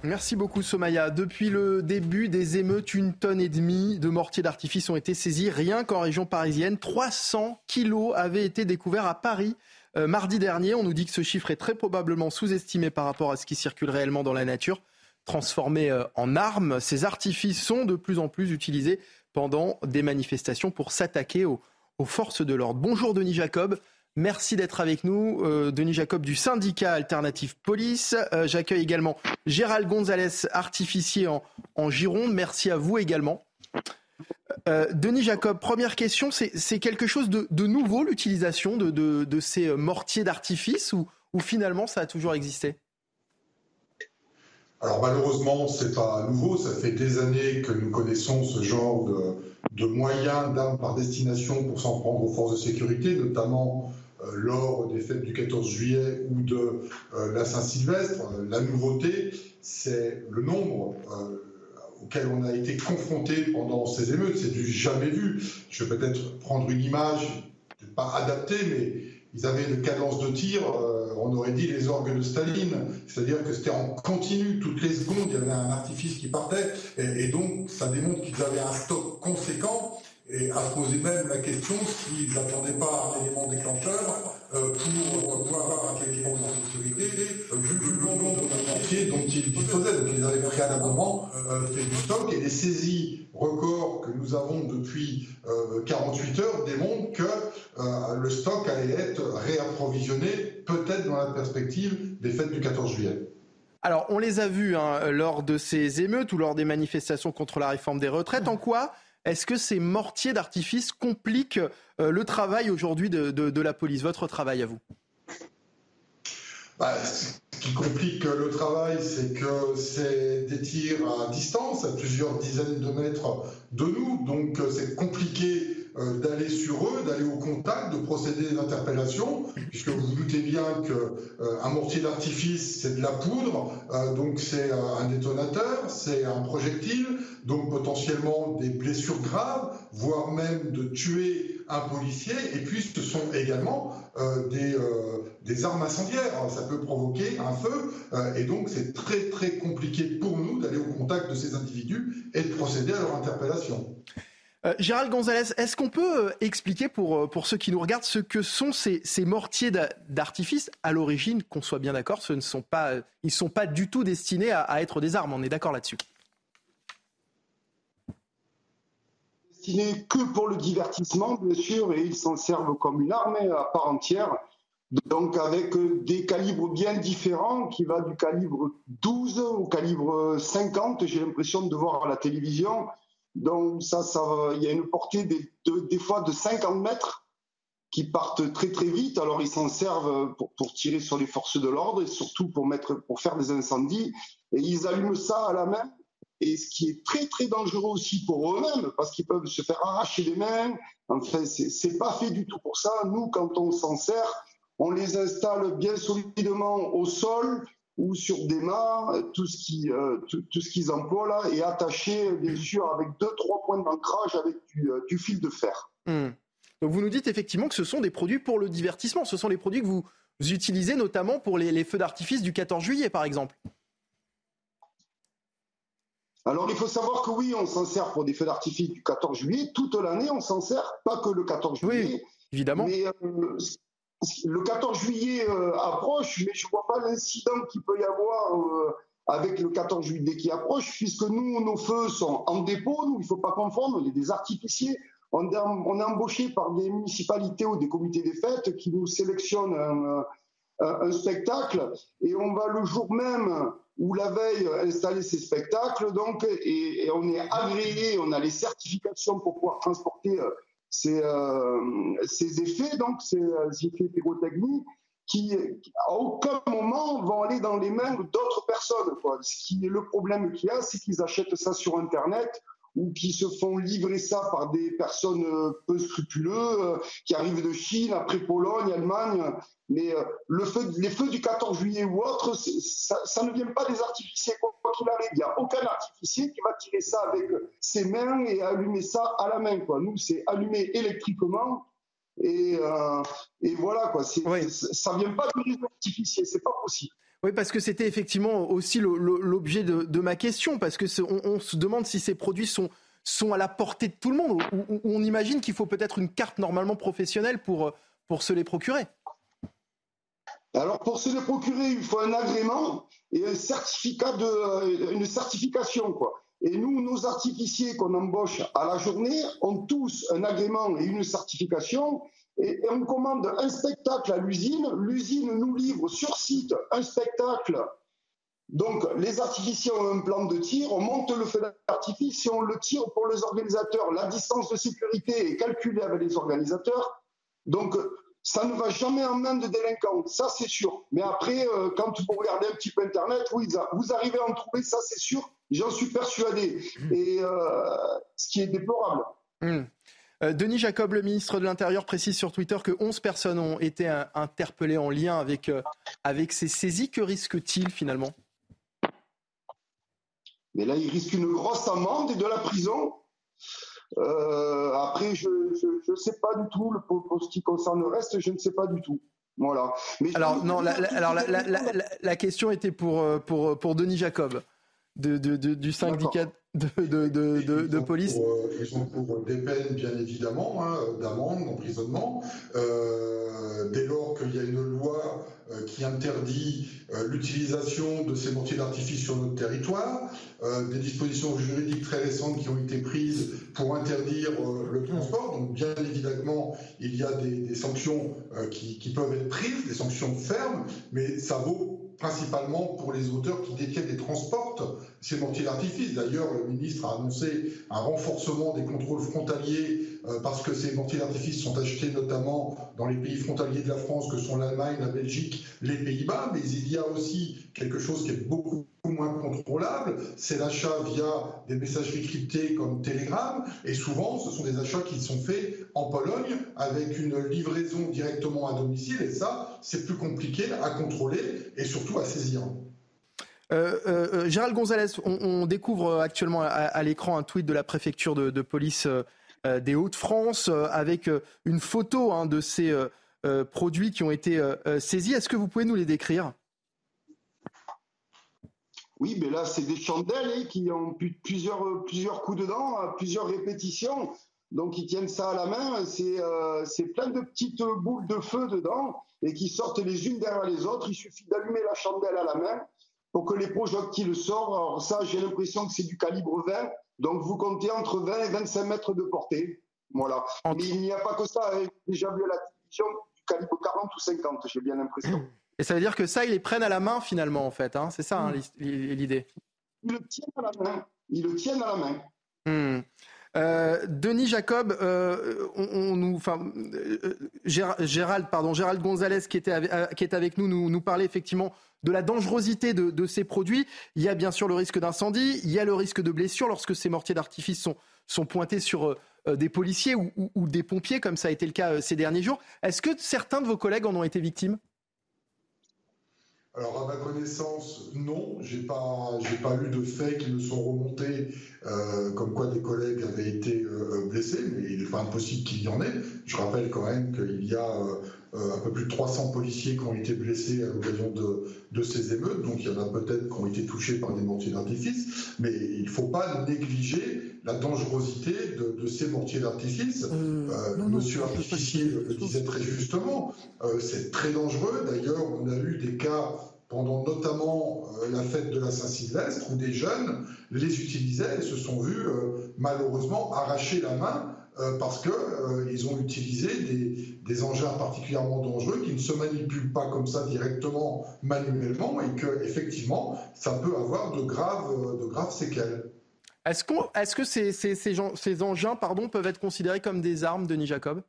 Merci beaucoup Somaya. Depuis le début des émeutes, une tonne et demie de mortiers d'artifice ont été saisis rien qu'en région parisienne. 300 kilos avaient été découverts à Paris euh, mardi dernier, on nous dit que ce chiffre est très probablement sous-estimé par rapport à ce qui circule réellement dans la nature. Transformés euh, en armes, ces artifices sont de plus en plus utilisés pendant des manifestations pour s'attaquer aux, forces de l'ordre. Bonjour Denis Jacob. Merci d'être avec nous. Euh, Denis Jacob du syndicat Alternative Police. J'accueille également Gérald Gonzalez, artificier en, en Gironde. Merci à vous également. Euh, Denis Jacob, première question, c'est quelque chose de, nouveau l'utilisation de, ces mortiers d'artifice ou, finalement ça a toujours existé? Alors malheureusement, c'est pas nouveau. Ça fait des années que nous connaissons ce genre de, moyens d'armes par destination pour s'en prendre aux forces de sécurité, notamment euh, lors des fêtes du 14 juillet ou de euh, la Saint-Sylvestre. La nouveauté, c'est le nombre auquel on a été confronté pendant ces émeutes. C'est du jamais vu. Je vais peut-être prendre une image, pas adaptée, mais ils avaient une cadence de tir, euh, on aurait dit les orgues de Staline, c'est-à-dire que c'était en continu, toutes les secondes, il y avait un artifice qui partait, et, donc ça démontre qu'ils avaient un stock conséquent, et à se poser même la question s'ils n'attendaient pas un élément déclencheur euh, pour pouvoir un élément de sécurité, euh, vu, le nombre de dont ils disposaient. Donc ils avaient euh, fait du stock et les saisies records que nous avons depuis 48 heures démontrent que le stock allait être réapprovisionné, peut-être dans la perspective des fêtes du 14 juillet. Alors, on les a vus hein, lors de ces émeutes ou lors des manifestations contre la réforme des retraites. En quoi est-ce que ces mortiers d'artifice compliquent euh, le travail aujourd'hui de, la police, votre travail à vous? Bah, Ce qui complique le travail, c'est que c'est des tirs à distance, à plusieurs dizaines de mètres de nous. Donc euh, c'est compliqué euh, d'aller sur eux, d'aller au contact, de procéder à l'interpellation, puisque vous vous doutez bien qu'un euh, mortier d'artifice, c'est de la poudre, donc c'est un détonateur, c'est un projectile, donc potentiellement des blessures graves, voire même de tuer un policier, et puis ce sont également des, des, armes incendiaires. Ça peut provoquer un feu, et donc c'est très très compliqué pour nous d'aller au contact de ces individus et de procéder à leur interpellation. Euh, Gérald Gonzalez, est-ce qu'on peut euh, expliquer pour, euh, pour ceux qui nous regardent ce que sont ces, ces mortiers d'artifice? À l'origine, qu'on soit bien d'accord, ce ne sont pas, ils ne sont pas du tout destinés à, être des armes. On est d'accord là-dessus. Que pour le divertissement, bien sûr, et ils s'en servent comme une arme à part entière. Donc avec des calibres bien différents, qui va du calibre 12 au calibre 50, j'ai l'impression de voir à la télévision Donc ça, ça, il y a une portée des, fois de 50 mètres qui partent très très vite. Alors ils s'en servent pour, tirer sur les forces de l'ordre et surtout pour faire des incendies. Et ils allument ça à la main. Et ce qui est très très dangereux aussi pour eux-mêmes, parce qu'ils peuvent se faire arracher les mains. Enfin, c'est pas fait du tout pour ça. Nous, quand on s'en sert, on les installe bien solidement au sol ou sur des mâts, tout ce qui, euh, tout, ce qu'ils emploient là est attaché bien sûr avec deux trois points d'ancrage avec du, euh, fil de fer. Hmm. Donc vous nous dites effectivement que ce sont des produits pour le divertissement, ce sont les produits que vous utilisez notamment pour les feux d'artifice du 14 juillet par exemple. Alors il faut savoir que oui, on s'en sert pour des feux d'artifice du 14 juillet. Toute l'année, on s'en sert, pas que le 14 juillet. Oui, évidemment. Mais euh, le 14 juillet euh, approche, mais je ne vois pas l'incident qu'il peut y avoir euh, avec le 14 juillet qui approche, puisque nous, nos feux sont en dépôt. Nous, il ne faut pas confondre, on est des artificiers. On est, on est embauché par des municipalités ou des comités des fêtes qui nous sélectionnent un, un spectacle et on va le jour même ou la veille installer ces spectacles donc et, on est agréé, on a les certifications pour pouvoir transporter euh, ces, euh, ces effets donc ces, euh, effets pyrotechniques qui à aucun moment vont aller dans les mains d'autres personnes. Ce qui est le problème qu'il y a, c'est qu'ils achètent ça sur Internet ou qui se font livrer ça par des personnes euh, peu scrupuleuses, euh, qui arrivent de Chine, après Pologne, Allemagne. Mais euh, le feu, les feux du 14 juillet ou autre, ça, ça, ne vient pas des artificiers, quoi qu'il arrive. Il n'y a aucun artificier qui va tirer ça avec ses mains et allumer ça à la main. Quoi. Nous, c'est allumé électriquement. Et, euh, et voilà, quoi. Oui. Ça vient pas des artificiers, c'est pas possible. Oui, parce que c'était effectivement aussi l'objet de, ma question, parce que on, se demande si ces produits sont, à la portée de tout le monde. Ou, on imagine qu'il faut peut-être une carte normalement professionnelle pour, se les procurer. Alors pour se les procurer, il faut un agrément et un certificat de, une certification. Et nous, nos artificiers qu'on embauche à la journée ont tous un agrément et une certification et, on commande un spectacle à l'usine. L'usine nous livre sur site un spectacle. Donc, les artificiers ont un plan de tir, on monte le feu d'artifice, si on le tire pour les organisateurs, la distance de sécurité est calculée avec les organisateurs. Donc, ça ne va jamais en main de délinquants, ça c'est sûr. Mais après, euh, quand vous regardez un petit peu Internet, oui, vous arrivez à en trouver, ça c'est sûr, j'en suis persuadé. Et euh, ce qui est déplorable. Mmh. Euh, Denis Jacob, le ministre de l'Intérieur, précise sur Twitter que 11 personnes ont été euh, interpellées en lien avec, euh, avec ces saisies. Que risque-t-il finalement? Mais là, il risque une grosse amende et de la prison. après, je ne sais pas du tout. Pour, ce qui concerne le reste, je ne sais pas du tout. Voilà. Mais alors, non, la, alors la, question était pour, pour, pour Denis Jacob, de, du syndicat de, police euh, Ils ont pour des peines, bien évidemment, hein, d'amende, d'emprisonnement. Euh, dès lors qu'il y a une loi euh, qui interdit l'utilisation de ces mortiers d'artifice sur notre territoire, des dispositions juridiques très récentes qui ont été prises pour interdire le transport. Donc, bien évidemment, il y a des, des sanctions qui, qui peuvent être prises, des sanctions fermes, mais ça vaut principalement pour les auteurs qui détiennent et transportent ces mortiers d'artifice. D'ailleurs, le ministre a annoncé un renforcement des contrôles frontaliers euh, parce que ces mortiers d'artifice sont achetés notamment dans les pays frontaliers de la France que sont l'Allemagne, la Belgique, les Pays-Bas, mais il y a aussi quelque chose qui est beaucoup moins contrôlable, c'est l'achat via des messageries cryptées comme Telegram, et souvent ce sont des achats qui sont faits en Pologne avec une livraison directement à domicile, et ça c'est plus compliqué à contrôler et surtout à saisir. Euh, euh, euh Gérald Gonzalez, on, découvre actuellement à, l'écran un tweet de la préfecture de, police euh, des Hauts-de-France avec une photo hein, de ces produits qui ont été saisis. Est-ce que vous pouvez nous les décrire? Oui, mais là, c'est des chandelles hein, qui ont plusieurs, plusieurs coups dedans, plusieurs répétitions. Donc, ils tiennent ça à la main. C'est plein de petites boules de feu dedans et qui sortent les unes derrière les autres. Il suffit d'allumer la chandelle à la main pour que les projectiles sortent. Alors ça, j'ai l'impression que c'est du calibre 20. Donc vous comptez entre 20 et 25 mètres de portée. Voilà. Mais il n'y a pas que ça. J'ai déjà vu la télévision du calibre 40 ou 50, j'ai bien l'impression. Et ça veut dire que ça, ils les prennent à la main finalement, en fait. Hein c'est ça hein, l'idée. Ils le tiennent à la main. Ils le tiennent à la main. Hmm. Denis Jacob, on, nous, enfin, Gérald, pardon, Gérald Gonzalez qui était avec, qui est avec nous, nous, parlait effectivement de la dangerosité de, ces produits. Il y a bien sûr le risque d'incendie, il y a le risque de blessure lorsque ces mortiers d'artifice sont, sont pointés sur des policiers ou, des pompiers, comme ça a été le cas ces derniers jours. Est-ce que certains de vos collègues en ont été victimes? Alors à ma connaissance, non, j'ai pas, j'ai pas eu de faits qui me sont remontés euh, comme quoi des collègues avaient été euh, blessés, mais il n'est pas impossible qu'il y en ait. Je rappelle quand même qu'il y a euh, un peu plus de 300 policiers qui ont été blessés à l'occasion de, de, ces émeutes, donc il y en a peut-être qui ont été touchés par des mortiers d'artifice, mais il ne faut pas négliger la dangerosité de, de ces mortiers d'artifice. Monsieur Artificier le disait très justement, c'est très dangereux. D'ailleurs, on a eu des cas pendant notamment euh, la fête de la Saint-Sylvestre, où des jeunes les utilisaient et se sont vus euh, malheureusement arracher la main euh, parce qu'ils ont utilisé des, engins particulièrement dangereux qui ne se manipulent pas comme ça directement manuellement et que effectivement ça peut avoir de graves, de graves séquelles. Est-ce, est que ces, ces, ces, engins pardon, peuvent être considérés comme des armes, Denis Jacob?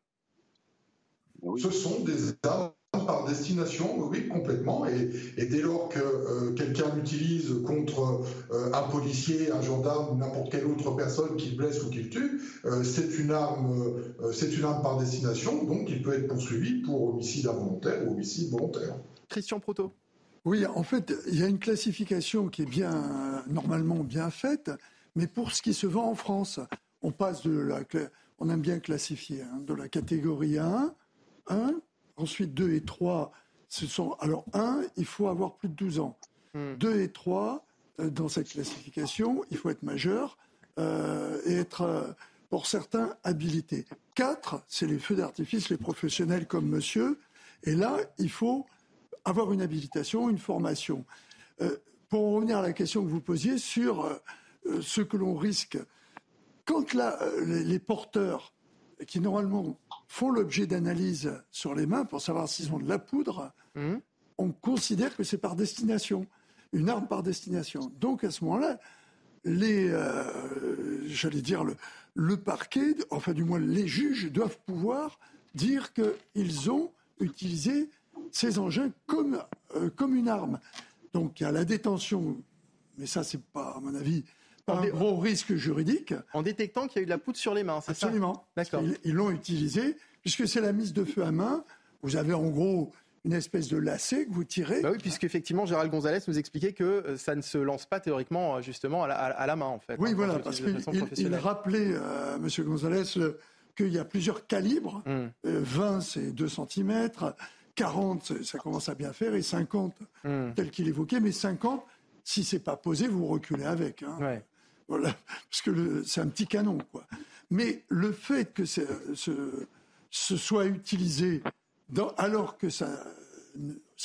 Ce sont des armes par destination, oui, complètement. Et, dès lors que euh, quelqu'un l'utilise contre euh, un policier, un gendarme ou n'importe quelle autre personne qu'il blesse ou qu'il tue, euh, c'est une arme, c'est une arme par destination, donc il peut être poursuivi pour homicide involontaire ou homicide volontaire. Christian Proto. Oui, en fait, il y a une classification qui est bien, normalement bien faite, mais pour ce qui se vend en France, on passe de la, on aime bien classifier, hein, de la catégorie 1, 1 Ensuite, 2 et 3, ce sont. Alors, 1, il faut avoir plus de 12 ans. 2 hmm. et 3, euh, dans cette classification, il faut être majeur euh, et être, euh, pour certains, habilité. 4, c'est les feux d'artifice, les professionnels comme monsieur. Et là, il faut avoir une habilitation, une formation. pour revenir à la question que vous posiez sur ce que l'on risque, quand les porteurs qui normalement font l'objet d'analyses sur les mains pour savoir s'ils ont de la poudre, mmh. on considère que c'est par destination, une arme par destination. Donc à ce moment-là, les, euh, j'allais dire le, le, parquet, enfin du moins les juges doivent pouvoir dire qu'ils ont utilisé ces engins comme, euh, comme une arme. Donc il y a la détention, mais ça c'est pas à mon avis un gros risque juridique. En détectant qu'il y a eu de la poudre sur les mains, c'est ça Absolument. D'accord. Ils l'ont utilisé, puisque c'est la mise de feu à main. Vous avez en gros une espèce de lacet que vous tirez. Bah oui, puisqu'effectivement, Gérald Gonzalez nous expliquait que euh, ça ne se lance pas théoriquement, euh, justement, à la, main, en fait. Oui, hein, voilà, parce qu'il rappelait, euh, M. Gonzalez, qu'il y a plusieurs calibres. 20, hmm. c'est 2 cm. 40, ça commence à bien faire. Et 50, hmm. tel qu'il évoquait. Mais 50, si c'est pas posé, vous reculez avec. Hein. Ouais. Voilà, parce que c'est un petit canon, quoi. Mais le fait que ce, soit utilisé alors que ça,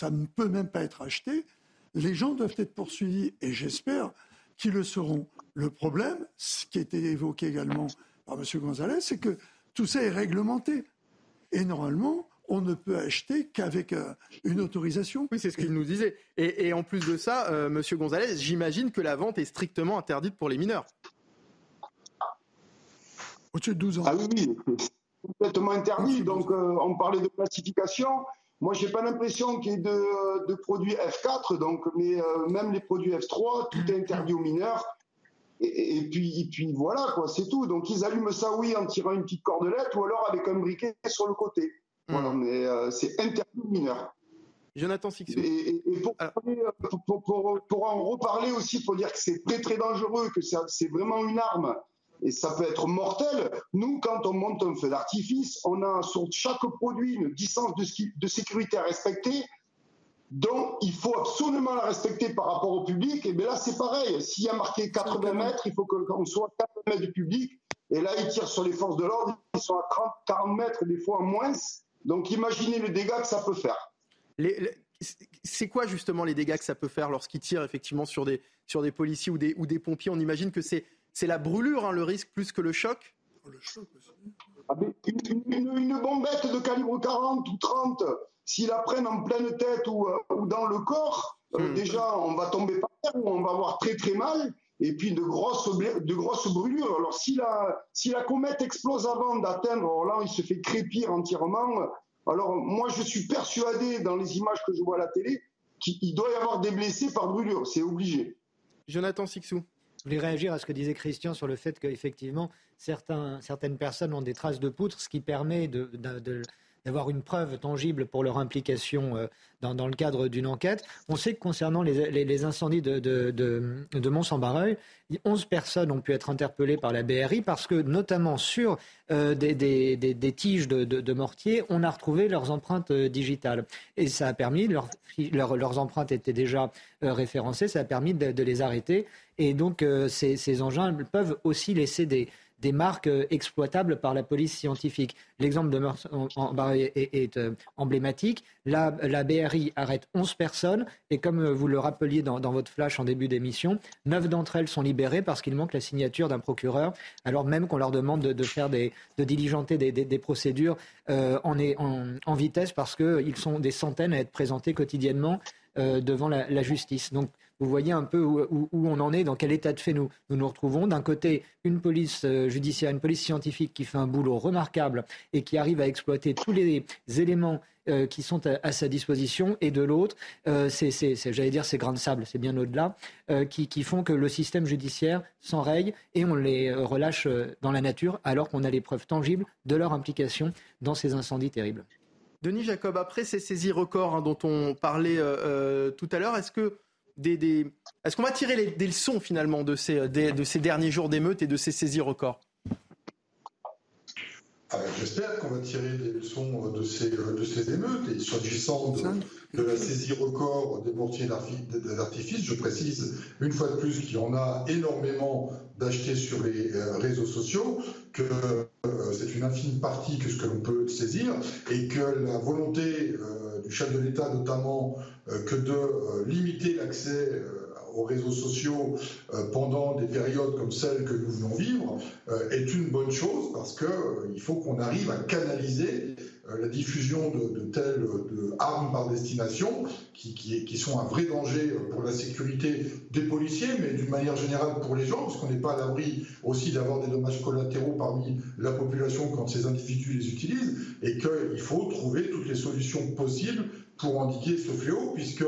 ne peut même pas être acheté, les gens doivent être poursuivis et j'espère qu'ils le seront. Le problème, ce qui a été évoqué également par M. Gonzalez, c'est que tout ça est réglementé. Et normalement, on ne peut acheter qu'avec euh, une autorisation. Oui, c'est ce qu'il nous disait. Et, en plus de ça, euh, Monsieur Gonzalez, j'imagine que la vente est strictement interdite pour les mineurs. Au-dessus de 12 ans. Ah oui, complètement interdit. Donc, euh, on parlait de classification. Moi, j'ai pas l'impression qu'il y ait de, produits F4, donc, mais même les produits F3, tout est interdit aux mineurs. Et, puis, et puis voilà, quoi, c'est tout. Donc, ils allument ça, oui, en tirant une petite cordelette ou alors avec un briquet sur le côté. Voilà, mais euh, c'est interdit mineur. Jonathan Sixou. Et, euh, pour, pour, pour, en reparler aussi, pour dire que c'est très très dangereux, que c'est vraiment une arme et ça peut être mortel. Nous, quand on monte un feu d'artifice, on a sur chaque produit une distance de, de sécurité à respecter. Donc, il faut absolument la respecter par rapport au public. Et bien là, c'est pareil. S'il y a marqué 80 mètres, il faut qu'on soit à 80 mètres du public. Et là, ils tirent sur les forces de l'ordre. Ils sont à 30, 40 mètres, des fois moins. Donc imaginez le dégât que ça peut faire. c'est quoi justement les dégâts que ça peut faire lorsqu'ils tirent effectivement sur des, sur des policiers ou des, ou des pompiers? On imagine que c'est, c'est la brûlure, hein, le risque, plus que le choc? Le choc aussi. Ah, une, bombette de calibre 40 ou 30, s'ils la prennent en pleine tête ou, euh, ou dans le corps, euh, hmm. déjà on va tomber par terre ou on va avoir très très mal. Et puis de grosses, de grosses brûlures. Alors si la, si la comète explose avant d'atteindre, là il se fait crépir entièrement. Alors moi je suis persuadé dans les images que je vois à la télé qu'il doit y avoir des blessés par brûlure, c'est obligé. Jonathan Sixou. Je voulais réagir à ce que disait Christian sur le fait qu'effectivement, certaines personnes ont des traces de poutre, ce qui permet de, d'avoir une preuve tangible pour leur implication euh, dans, le cadre d'une enquête. On sait que concernant les, incendies de, de, de, Mont-Saint-Barreuil, 11 personnes ont pu être interpellées par la BRI parce que, notamment sur euh, des, tiges de, mortier, on a retrouvé leurs empreintes euh, digitales. Et ça a permis, leurs empreintes étaient déjà référencées, ça a permis de, les arrêter. Et donc, ces, ces engins peuvent aussi laisser des, des marques euh, exploitables par la police scientifique. L'exemple de Meurthe en est, est, euh, emblématique. La, la, BRI arrête 11 personnes et comme euh, vous le rappeliez dans, votre flash en début d'émission, 9 d'entre elles sont libérées parce qu'il manque la signature d'un procureur, alors même qu'on leur demande de, faire des, de diligenter des, procédures en, en, vitesse parce qu'ils sont des centaines à être présentés quotidiennement devant la, la justice. Donc vous voyez un peu où, on en est, dans quel état de fait nous nous, retrouvons. D'un côté, une police euh, judiciaire, une police scientifique qui fait un boulot remarquable et qui arrive à exploiter tous les éléments euh, qui sont à, sa disposition, et de l'autre, euh, c'est, j'allais dire, ces grains de sable, c'est bien au-delà, qui, qui, font que le système judiciaire s'enraye et on les relâche dans la nature alors qu'on a les preuves tangibles de leur implication dans ces incendies terribles. Denis Jacob, après ces saisies records hein, dont on parlait tout à l'heure, est-ce que est-ce qu'on va tirer des leçons finalement de ces, de ces derniers jours d'émeutes et de ces saisies records? Ah ben, J'espère qu'on va tirer des leçons de ces, de ces émeutes. Et s'agissant de, la saisie record des mortiers d'artifice, je précise une fois de plus qu'il y en a énormément d'achetés sur les euh, réseaux sociaux, que euh, c'est une infime partie que ce que l'on peut saisir, et que la volonté euh, du chef de l'État notamment que de limiter l'accès aux réseaux sociaux euh, pendant des périodes comme celles que nous venons vivre euh, est une bonne chose parce qu'il euh, faut qu'on arrive à canaliser la diffusion de, telles armes par destination qui, qui, sont un vrai danger pour la sécurité des policiers, mais d'une manière générale pour les gens, parce qu'on n'est pas à l'abri aussi d'avoir des dommages collatéraux parmi la population quand ces individus les utilisent, et qu'il faut trouver toutes les solutions possibles pour indiquer ce fléau, puisque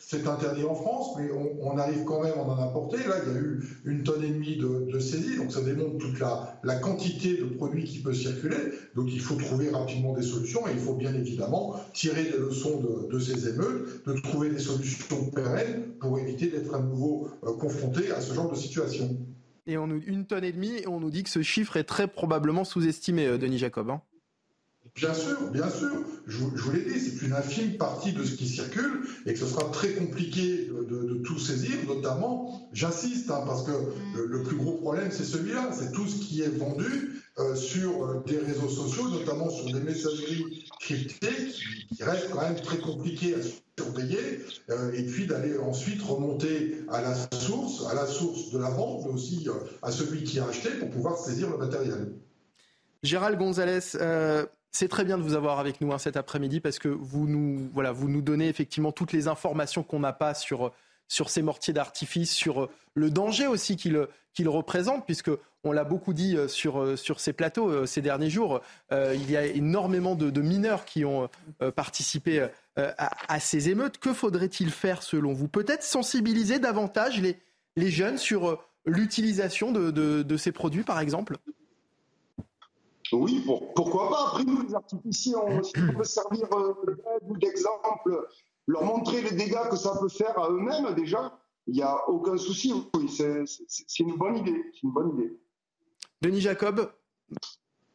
c'est interdit en France, mais on, arrive quand même à en importer. Là, il y a eu une tonne et demie de, de saisies, donc ça démontre toute la, quantité de produits qui peut circuler. Donc il faut trouver rapidement des solutions et il faut bien évidemment tirer des leçons de, ces émeutes, de trouver des solutions pérennes pour éviter d'être à nouveau euh, confronté à ce genre de situation. Et on nous une tonne et demie, on nous dit que ce chiffre est très probablement sous-estimé, euh, Denis Jacob. Hein. Bien sûr, bien sûr. Je, vous l'ai dit, c'est une infime partie de ce qui circule et que ce sera très compliqué de, tout saisir, notamment, j'insiste, hein, parce que le, plus gros problème, c'est celui-là, c'est tout ce qui est vendu euh, sur euh, des réseaux sociaux, notamment sur des messageries cryptées, qui, restent quand même très compliquées à surveiller, euh, et puis d'aller ensuite remonter à la source, à la source de la vente, mais aussi à celui qui a acheté pour pouvoir saisir le matériel. Gérald Gonzalez, c'est très bien de vous avoir avec nous hein, cet après-midi parce que vous nous, voilà, vous nous donnez effectivement toutes les informations qu'on n'a pas sur, ces mortiers d'artifice, sur euh, le danger aussi qu'ils qu'il représentent, puisque on l'a beaucoup dit euh, sur, euh, sur ces plateaux ces derniers jours. il y a énormément de, mineurs qui ont participé à, ces émeutes. Que faudrait-il faire selon vous? Peut-être sensibiliser davantage les, jeunes sur l'utilisation de ces produits, par exemple? Oui, pourquoi pas? Après, nous, les artificiers, on, si on peut servir euh, d'aide ou d'exemple, leur montrer les dégâts que ça peut faire à eux-mêmes, déjà, il n'y a aucun souci. Oui, c'est une bonne idée. une bonne idée. Denis Jacob,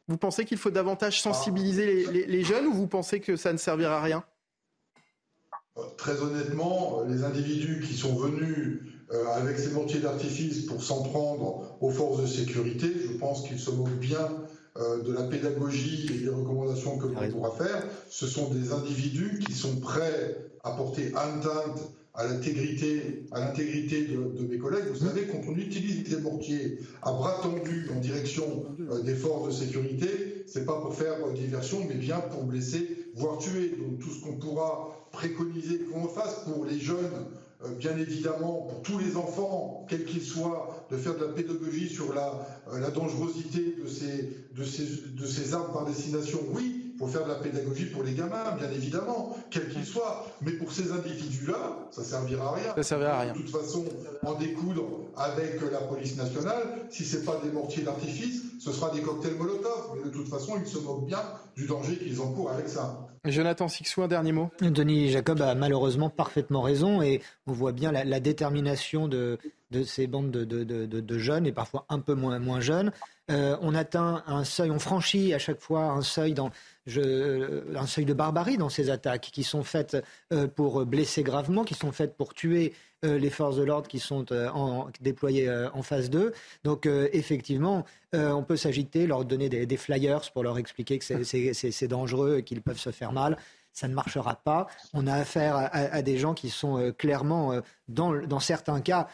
vous pensez qu'il faut davantage sensibiliser les, jeunes ou vous pensez que ça ne servira à rien? Euh, Très honnêtement, les individus qui sont venus euh, avec ces mortiers d'artifice pour s'en prendre aux forces de sécurité, je pense qu'ils se moquent bien euh, de la pédagogie et des recommandations que l'on pourra faire, ce sont des individus qui sont prêts à porter atteinte à l'intégrité, à l'intégrité de, mes collègues. Vous savez, quand on utilise des mortiers à bras tendus en direction euh, des forces de sécurité, c'est pas pour faire euh, diversion, mais bien pour blesser, voire tuer. Donc tout ce qu'on pourra préconiser qu'on fasse pour les jeunes euh, bien évidemment, pour tous les enfants, quels qu'ils soient, de faire de la pédagogie sur la, euh, la dangerosité de ces, de, ces, de ces armes par destination, oui, pour faire de la pédagogie pour les gamins, bien évidemment, quels qu'ils soient. Mais pour ces individus-là, ça servira à rien. Ça servira à rien. De toute façon, en découdre avec la police nationale, si c'est pas des mortiers d'artifice, ce sera des cocktails Molotov. Mais de toute façon, ils se moquent bien du danger qu'ils encourent avec ça. Jonathan Sixou, un dernier mot. Denis Jacob a malheureusement parfaitement raison et on voit bien la, détermination de, de, ces bandes de, jeunes et parfois un peu moins, jeunes. Euh, on atteint un seuil, on franchit à chaque fois un seuil euh, seuil de barbarie dans ces attaques qui sont faites euh, pour blesser gravement, qui sont faites pour tuer les forces de l'ordre qui sont déployées en phase 2. Donc effectivement, on peut s'agiter, leur donner des, flyers pour leur expliquer que c'est dangereux et qu'ils peuvent se faire mal ça ne marchera pas. On a affaire à, des gens qui sont clairement, dans, certains cas,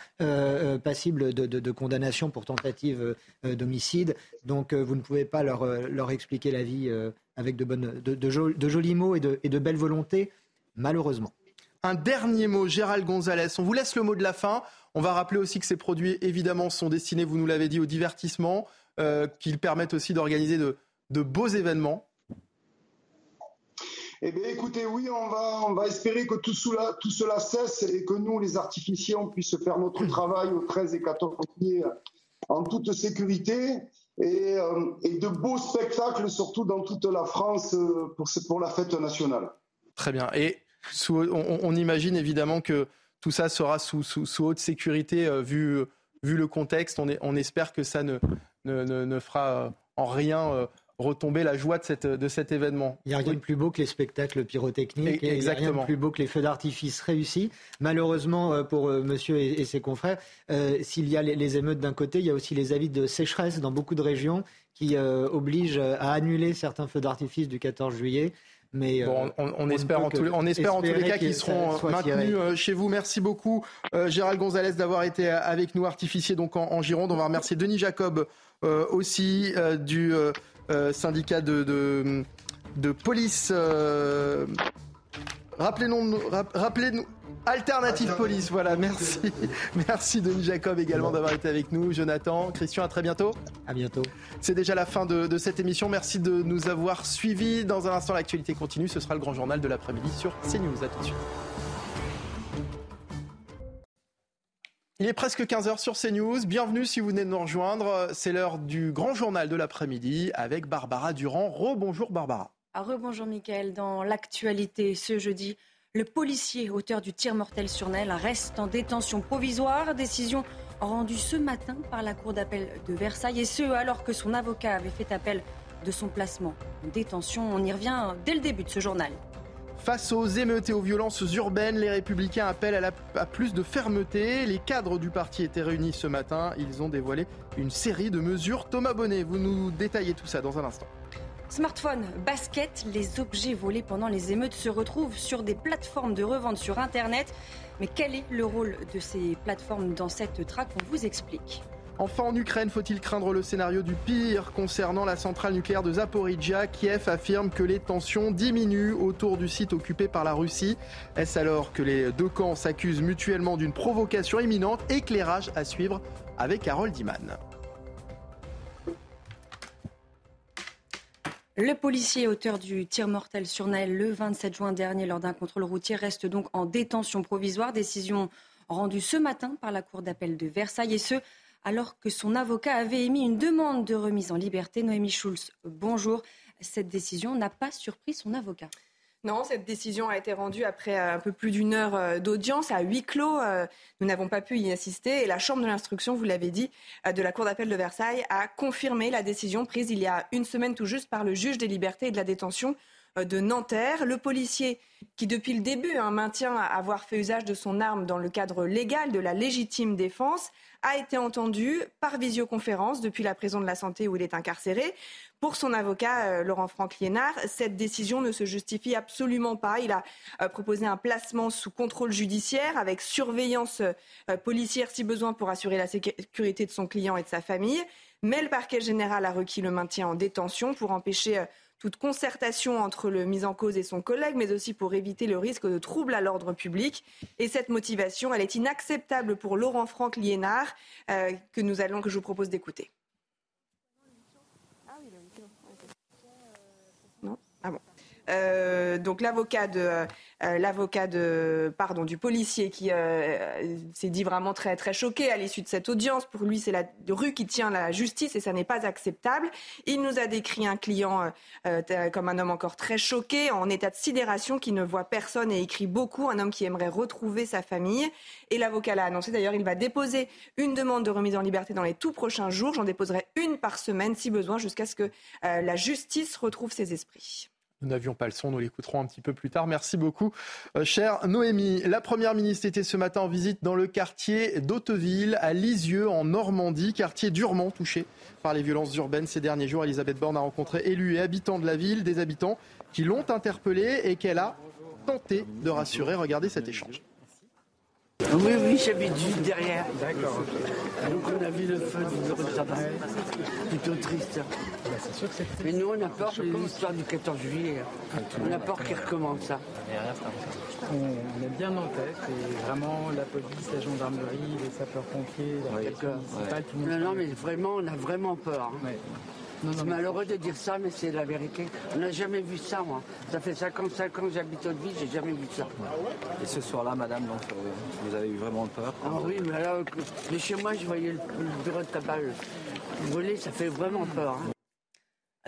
passibles de, condamnation pour tentative d'homicide. Donc vous ne pouvez pas leur, expliquer la vie avec de, de, jolis mots et de, belles volontés, malheureusement. Un dernier mot, Gérald Gonzalez. On vous laisse le mot de la fin. On va rappeler aussi que ces produits, évidemment, sont destinés, vous nous l'avez dit, au divertissement, euh, qu'ils permettent aussi d'organiser de, beaux événements. Eh bien, écoutez, oui, on va, on va espérer que tout cela, tout cela cesse et que nous, les artificiers, on puisse faire notre travail au 13 et 14 juillet en toute sécurité. Euh, et, de beaux spectacles, surtout dans toute la France, euh, pour, pour la fête nationale. Très bien. Et on, imagine évidemment que tout ça sera sous, sous, haute sécurité euh, vu, vu le contexte. On, est, on espère que ça ne, ne, ne fera en rien retomber la joie de, cette, de cet événement. Il n'y a rien de plus beau que les spectacles pyrotechniques. Et, il n'y a rien de plus beau que les feux d'artifice réussis. Malheureusement euh, pour euh, monsieur et, ses confrères, euh, s'il y a les, émeutes d'un côté, il y a aussi les avis de sécheresse dans beaucoup de régions qui obligent à annuler certains feux d'artifice du 14 juillet. Mais on, espère en tous, on espère en tous les cas qu'ils seront maintenus chez vous. Merci beaucoup, Gérald Gonzalez, d'avoir été avec nous, artificier donc en, Gironde. On va remercier Denis Jacob aussi du euh, syndicat de, de, police. Euh, rappelez-nous. Rappelez-nous. Alternative Police, voilà, merci. Merci Denis Jacob également d'avoir été avec nous. Jonathan, Christian, à très bientôt. À bientôt. C'est déjà la fin de, de, cette émission. Merci de nous avoir suivis. Dans un instant, l'actualité continue. Ce sera le grand journal de l'après-midi sur CNews. À tout de suite. Il est presque 15h sur CNews. Bienvenue si vous venez de nous rejoindre. C'est l'heure du grand journal de l'après-midi avec Barbara Durand. Rebonjour Barbara. Ah, rebonjour Mickaël. Dans l'actualité ce jeudi, le policier auteur du tir mortel sur Nel reste en détention provisoire. Décision rendue ce matin par la Cour d'appel de Versailles et ce alors que son avocat avait fait appel de son placement en détention. On y revient dès le début de ce journal. Face aux émeutes et aux violences urbaines, les républicains appellent à, plus de fermeté. Les cadres du parti étaient réunis ce matin. Ils ont dévoilé une série de mesures. Thomas Bonnet, vous nous détaillez tout ça dans un instant. Smartphone, basket, les objets volés pendant les émeutes se retrouvent sur des plateformes de revente sur Internet. Mais quel est le rôle de ces plateformes dans cette traque? On vous explique. Enfin, en Ukraine, faut-il craindre le scénario du pire concernant la centrale nucléaire de Zaporizhia? Kiev affirme que les tensions diminuent autour du site occupé par la Russie. Est-ce alors que les deux camps s'accusent mutuellement d'une provocation imminente? Éclairage à suivre avec Harold Diman. Le policier auteur du tir mortel sur Naël le 27 juin dernier lors d'un contrôle routier reste donc en détention provisoire. Décision rendue ce matin par la Cour d'appel de Versailles et ce alors que son avocat avait émis une demande de remise en liberté. Noémie Schulz, bonjour. Cette décision n'a pas surpris son avocat. Non, cette décision a été rendue après un peu plus d'une heure euh, d'audience à huis clos. Euh, nous n'avons pas pu y assister et la Chambre de l'instruction, vous l'avez dit, euh, de la Cour d'appel de Versailles a confirmé la décision prise il y a une semaine tout juste par le juge des libertés et de la détention de Nanterre. Le policier qui, depuis le début, hein, maintient avoir fait usage de son arme dans le cadre légal de la légitime défense, a été entendu par visioconférence depuis la prison de la santé où il est incarcéré. Pour son avocat, euh, Laurent Franck Liénard, cette décision ne se justifie absolument pas. Il a euh, proposé un placement sous contrôle judiciaire avec surveillance euh, policière si besoin pour assurer la sécurité de son client et de sa famille. Mais le parquet général a requis le maintien en détention pour empêcher toute concertation entre le mis en cause et son collègue, mais aussi pour éviter le risque de trouble à l'ordre public. Et cette motivation, elle est inacceptable pour Laurent Franck Liénard, euh, que nous allons, que je vous propose d'écouter. Non Ah bon. Euh, donc l'avocat de euh, l'avocat de pardon du policier qui euh, s'est dit vraiment très très choqué à l'issue de cette audience. Pour lui, c'est la rue qui tient la justice et ça n'est pas acceptable. Il nous a décrit un client comme un homme encore très choqué, en état de sidération, qui ne voit personne et écrit beaucoup, un homme qui aimerait retrouver sa famille. Et l'avocat l'a annoncé. D'ailleurs, il va déposer une demande de remise en liberté dans les tout prochains jours. J'en déposerai une par semaine si besoin, jusqu'à ce que la justice retrouve ses esprits. Nous n'avions pas le son, nous l'écouterons un petit peu plus tard. Merci beaucoup, euh, chère Noémie. La Première ministre était ce matin en visite dans le quartier d'Hauteville, à Lisieux, en Normandie, quartier durement touché par les violences urbaines ces derniers jours. Elisabeth Borne a rencontré élus et habitants de la ville, des habitants qui l'ont interpellée et qu'elle a tenté de rassurer. Regardez cet échange. Oui, oui, j'habite juste derrière. D'accord. Donc on a vu le feu du jardin. Plutôt triste. Mais nous, on a peur de l'histoire du 14 juillet. On a peur qu'il recommence ça. On est bien en tête et vraiment la police, la gendarmerie, les sapeurs-pompiers, la Non, non, mais vraiment, on a vraiment peur. Hein. C'est malheureux de dire ça, mais c'est la vérité. On n'a jamais vu ça, moi. Ça fait 55 ans que j'habite au vie, j'ai jamais vu ça. Et ce soir-là, madame, donc, euh, vous avez eu vraiment peur Ah oui, mais là, mais chez moi, je voyais le, bureau de tabac voler, ça fait vraiment peur. Hein.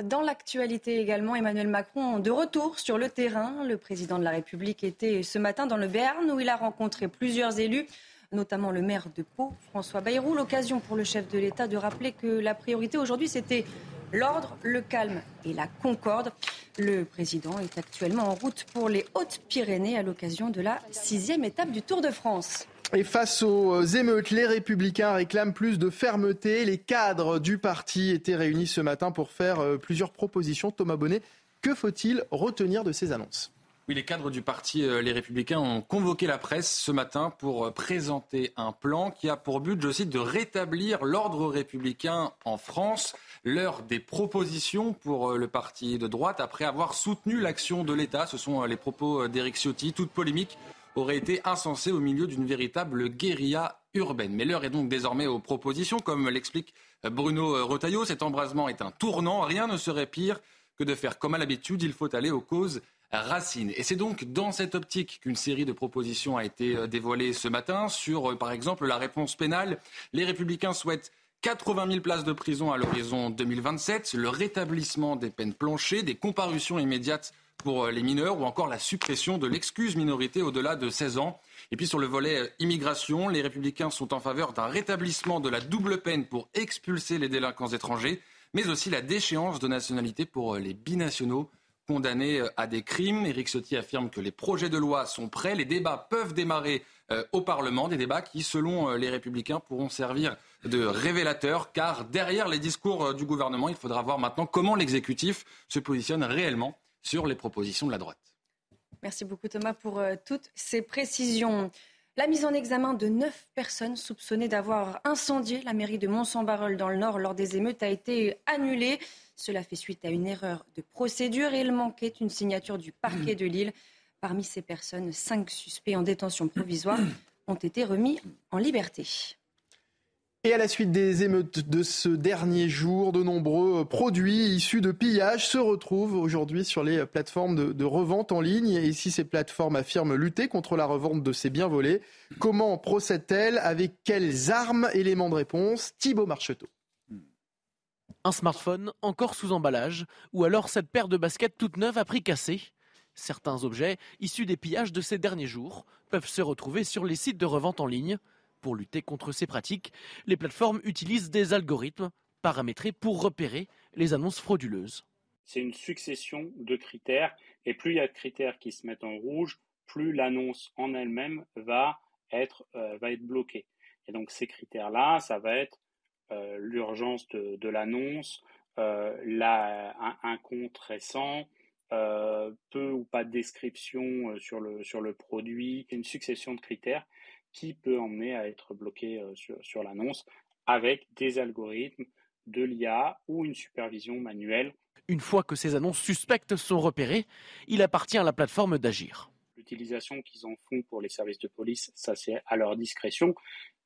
Dans l'actualité également, Emmanuel Macron de retour sur le terrain. Le président de la République était ce matin dans le Béarn où il a rencontré plusieurs élus, notamment le maire de Pau, François Bayrou. L'occasion pour le chef de l'État de rappeler que la priorité aujourd'hui, c'était l'ordre, le calme et la concorde. Le président est actuellement en route pour les Hautes-Pyrénées à l'occasion de la sixième étape du Tour de France. Et face aux émeutes, les républicains réclament plus de fermeté. Les cadres du parti étaient réunis ce matin pour faire euh, plusieurs propositions. Thomas Bonnet, que faut-il retenir de ces annonces? Oui, les cadres du parti euh, Les Républicains ont convoqué la presse ce matin pour euh, présenter un plan qui a pour but, je cite, de rétablir l'ordre républicain en France. L'heure des propositions pour euh, le parti de droite après avoir soutenu l'action de l'État. Ce sont les propos d'Éric Ciotti. Toute polémique aurait été insensée au milieu d'une véritable guérilla urbaine. Mais l'heure est donc désormais aux propositions, comme l'explique Bruno Retailleau. Cet embrasement est un tournant. Rien ne serait pire que de faire comme à l'habitude. Il faut aller aux causes Racine. Et c'est donc dans cette optique qu'une série de propositions a été euh, dévoilée ce matin sur, euh, par exemple, la réponse pénale. Les républicains souhaitent 80 000 places de prison à l'horizon 2027, le rétablissement des peines planchées, des comparutions immédiates pour euh, les mineurs ou encore la suppression de l'excuse minorité au-delà de 16 ans. Et puis sur le volet immigration, les républicains sont en faveur d'un rétablissement de la double peine pour expulser les délinquants étrangers, mais aussi la déchéance de nationalité pour les binationaux condamnés euh, à des crimes. Éric Ciotti affirme que les projets de loi sont prêts. Les débats peuvent démarrer euh, au Parlement, des débats qui, selon euh, les Républicains, pourront servir de révélateurs, car derrière les discours du gouvernement, il faudra voir maintenant comment l'exécutif se positionne réellement sur les propositions de la droite. Merci beaucoup Thomas pour toutes ces précisions. La mise en examen de neuf personnes soupçonnées d'avoir incendié la mairie de Mont-Saint-Barreul dans le Nord lors des émeutes a été annulée. Cela fait suite à une erreur de procédure et il manquait une signature du parquet de Lille. Parmi ces personnes, cinq suspects en détention provisoire ont été remis en liberté. Et à la suite des émeutes de ce dernier jour, de nombreux produits issus de pillage se retrouvent aujourd'hui sur les plateformes de, de, revente en ligne. Et si ces plateformes affirment lutter contre la revente de ces biens volés, comment procèdent-elles? Avec quelles armes? Éléments de réponse, Thibault Marcheteau un smartphone encore sous emballage, ou alors cette paire de baskets toute neuve à prix cassé? Certains objets, issus des pillages de ces derniers jours, peuvent se retrouver sur les sites de revente en ligne. Pour lutter contre ces pratiques, les plateformes utilisent des algorithmes paramétrés pour repérer les annonces frauduleuses. C'est une succession de critères, et plus il y a de critères qui se mettent en rouge, plus l'annonce en elle-même va être, euh, va être bloquée. Et donc ces critères-là, ça va être euh, l'urgence de, l'annonce, euh, un, compte récent, euh, peu ou pas de description sur le, sur le produit, une succession de critères qui peut emmener à être bloqué sur, sur l'annonce avec des algorithmes de l'IA ou une supervision manuelle Une fois que ces annonces suspectes sont repérées, il appartient à la plateforme d'agir. L'utilisation qu'ils en font pour les services de police, ça c'est à leur discrétion,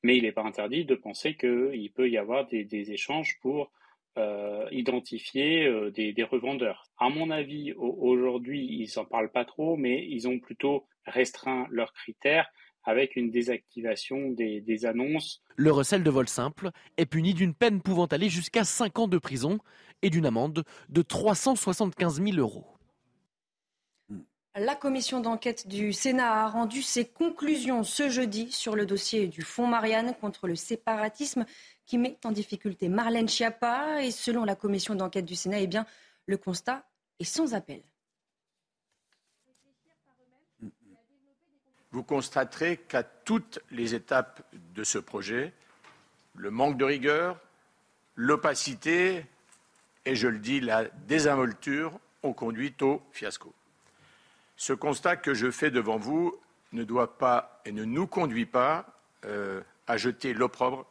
mais il n'est pas interdit de penser qu'il peut y avoir des, échanges pour euh, identifier euh, des, revendeurs. À mon avis, aujourd'hui, ils n'en parlent pas trop, mais ils ont plutôt restreint leurs critères avec une désactivation des, des, annonces. Le recel de vol simple est puni d'une peine pouvant aller jusqu'à 5 ans de prison et d'une amende de 375 000 euros. La commission d'enquête du Sénat a rendu ses conclusions ce jeudi sur le dossier du Fonds Marianne contre le séparatisme qui met en difficulté Marlène Schiappa. Et selon la commission d'enquête du Sénat, eh bien, le constat est sans appel. Vous constaterez qu'à toutes les étapes de ce projet, le manque de rigueur, l'opacité et, je le dis, la désinvolture ont conduit au fiasco. Ce constat que je fais devant vous ne doit pas et ne nous conduit pas euh, à jeter l'opprobre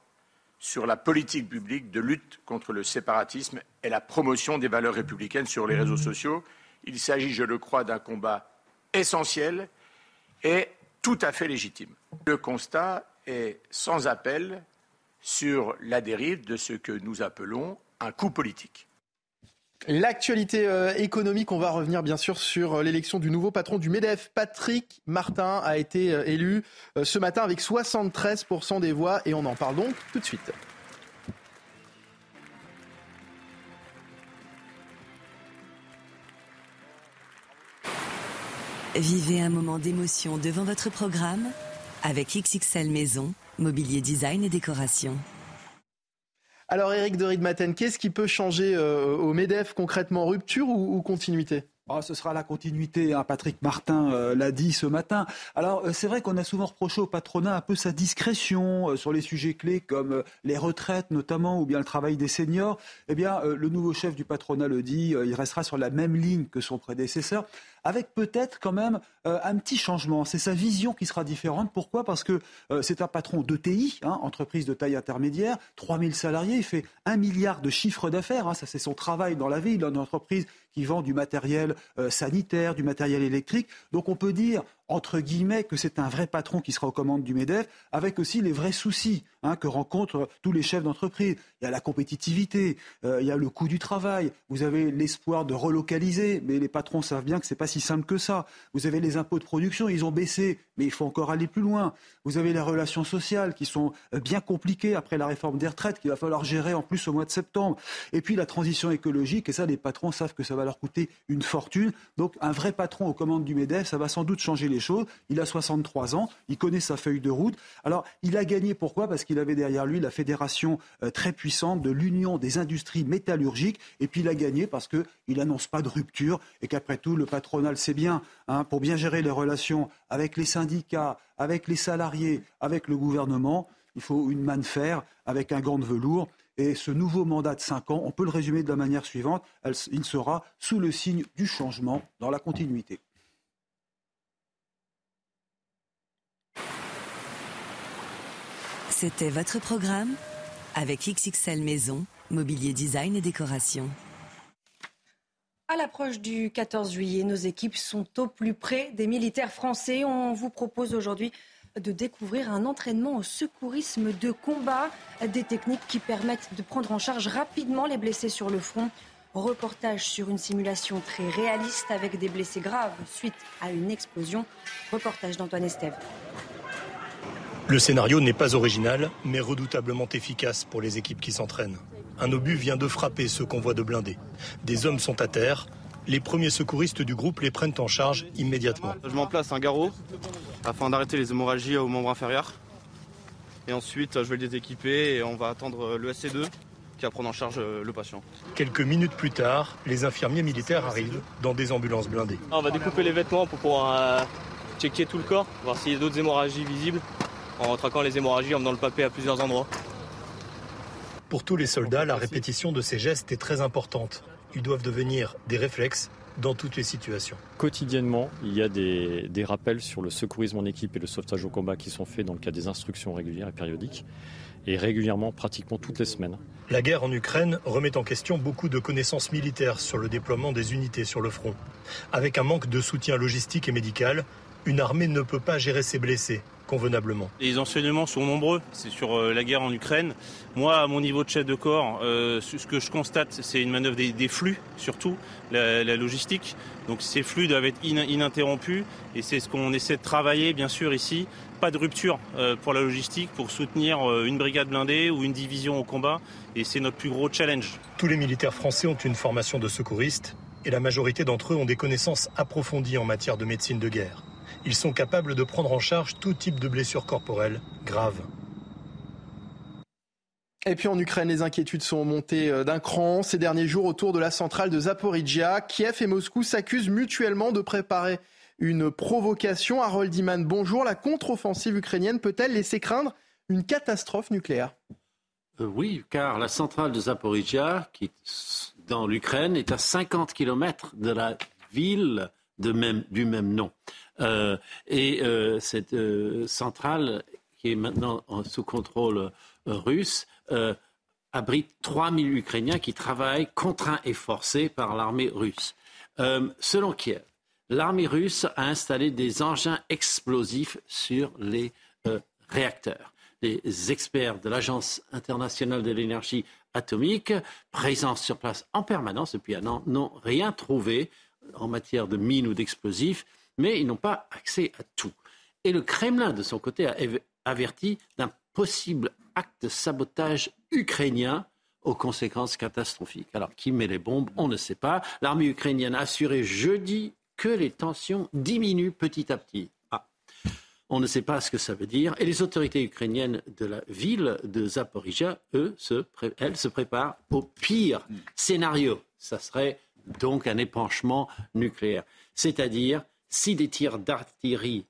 sur la politique publique de lutte contre le séparatisme et la promotion des valeurs républicaines sur les réseaux sociaux. Il s'agit, je le crois, d'un combat essentiel et tout à fait légitime. Le constat est sans appel sur la dérive de ce que nous appelons un coup politique. L'actualité euh, économique, on va revenir bien sûr sur euh, l'élection du nouveau patron du MEDEF. Patrick Martin a été euh, élu ce matin avec 73% des voix et on en parle donc tout de suite. Vivez un moment d'émotion devant votre programme avec XXL Maison, mobilier design et décoration. Alors Eric de Ridmaten, qu'est-ce qui peut changer euh, au MEDEF concrètement? Rupture ou, continuité? Ah, ce sera la continuité. Hein. Patrick Martin euh, l'a dit ce matin. Alors, euh, c'est vrai qu'on a souvent reproché au patronat un peu sa discrétion sur les sujets clés comme les retraites notamment ou bien le travail des seniors. Eh bien, le nouveau chef du patronat le dit, il restera sur la même ligne que son prédécesseur avec peut-être quand même euh, un petit changement. C'est sa vision qui sera différente. Pourquoi? Parce que euh, c'est un patron d'ETI, hein, entreprise de taille intermédiaire, 3000 salariés, il fait un milliard de chiffre d'affaires. Hein, ça, c'est son travail dans la. Il a une entreprise qui vend du matériel euh, sanitaire, du matériel électrique. Donc on peut dire, entre guillemets, que c'est un vrai patron qui sera aux commandes du MEDEF, avec aussi les vrais soucis hein, que rencontrent tous les chefs d'entreprise. Il y a la compétitivité, euh, il y a le coût du travail, vous avez l'espoir de relocaliser, mais les patrons savent bien que ce n'est pas si simple que ça. Vous avez les impôts de production, ils ont baissé, mais il faut encore aller plus loin. Vous avez les relations sociales qui sont euh, bien compliquées après la réforme des retraites qu'il va falloir gérer en plus au mois de septembre. Et puis la transition écologique, et ça les patrons savent que ça va leur coûter une fortune. Donc un vrai patron aux commandes du MEDEF, ça va sans doute changer les Il a 63 ans, il connaît sa feuille de route. Alors, il a gagné pourquoi? Parce qu'il avait derrière lui la fédération euh, très puissante de l'Union des industries métallurgiques. Et puis, il a gagné parce qu'il n'annonce pas de rupture et qu'après tout, le patronat le sait bien. Hein, pour bien gérer les relations avec les syndicats, avec les salariés, avec le gouvernement, il faut une main de fer avec un gant de velours. Et ce nouveau mandat de 5 ans, on peut le résumer de la manière suivante, il sera sous le signe du changement dans la continuité. C'était votre programme avec XXL Maison, mobilier design et décoration. À l'approche du 14 juillet, nos équipes sont au plus près des militaires français. On vous propose aujourd'hui de découvrir un entraînement au secourisme de combat, des techniques qui permettent de prendre en charge rapidement les blessés sur le front. Reportage sur une simulation très réaliste avec des blessés graves suite à une explosion. Reportage d'Antoine Estève. Le scénario n'est pas original, mais redoutablement efficace pour les équipes qui s'entraînent. Un obus vient de frapper ce convoi de blindés. Des hommes sont à terre. Les premiers secouristes du groupe les prennent en charge immédiatement. Je m'en place un garrot afin d'arrêter les hémorragies au membre inférieur. Et ensuite, je vais le déséquiper et on va attendre le SC2 qui va prendre en charge euh, le patient. Quelques minutes plus tard, les infirmiers militaires arrivent dans des ambulances blindées. On va découper les vêtements pour pouvoir euh, checker tout le corps, voir s'il y a d'autres hémorragies visibles en traquant les hémorragies, en menant le papier à plusieurs endroits. Pour tous les soldats, la répétition de ces gestes est très importante. Ils doivent devenir des réflexes dans toutes les situations. Quotidiennement, il y a des, des rappels sur le secourisme en équipe et le sauvetage au combat qui sont faits dans le cadre des instructions régulières et périodiques, et régulièrement, pratiquement toutes les semaines. La guerre en Ukraine remet en question beaucoup de connaissances militaires sur le déploiement des unités sur le front. Avec un manque de soutien logistique et médical, une armée ne peut pas gérer ses blessés convenablement. Les enseignements sont nombreux, c'est sur euh, la guerre en Ukraine. Moi, à mon niveau de chef de corps, euh, ce que je constate, c'est une manœuvre des, flux, surtout la, logistique. Donc ces flux doivent être ininterrompus et c'est ce qu'on essaie de travailler, bien sûr, ici. Pas de rupture euh, pour la logistique, pour soutenir une brigade blindée ou une division au combat. Et c'est notre plus gros challenge. Tous les militaires français ont une formation de secouristes et la majorité d'entre eux ont des connaissances approfondies en matière de médecine de guerre ils sont capables de prendre en charge tout type de blessures corporelles graves. Et puis en Ukraine, les inquiétudes sont montées euh, d'un cran ces derniers jours autour de la centrale de Zaporizhia. Kiev et Moscou s'accusent mutuellement de préparer une provocation. Harold Iman, bonjour. La contre-offensive ukrainienne peut-elle laisser craindre une catastrophe nucléaire? Euh, Oui, car la centrale de Zaporizhia, qui dans l'Ukraine, est à 50 km de la ville de même, du même nom. Euh, et euh, cette euh, centrale, qui est maintenant sous contrôle russe, abrite 3000 Ukrainiens qui travaillent contraints et forcés par l'armée russe. selon Kiev, l'armée russe a installé des engins explosifs sur les réacteurs. Les experts de l'Agence internationale de l'énergie atomique, présents sur place en permanence depuis un an, n'ont rien trouvé en matière de mines ou d'explosifs mais ils n'ont pas accès à tout. Et le Kremlin, de son côté, a averti d'un possible acte de sabotage ukrainien aux conséquences catastrophiques. Alors, qui met les bombes On ne sait pas. L'armée ukrainienne a assuré jeudi que les tensions diminuent petit à petit. Ah. On ne sait pas ce que ça veut dire. Et les autorités ukrainiennes de la ville de Zaporizhia, elles se préparent au pire scénario. Ça serait donc un épanchement nucléaire. C'est-à-dire si des tirs d'artillerie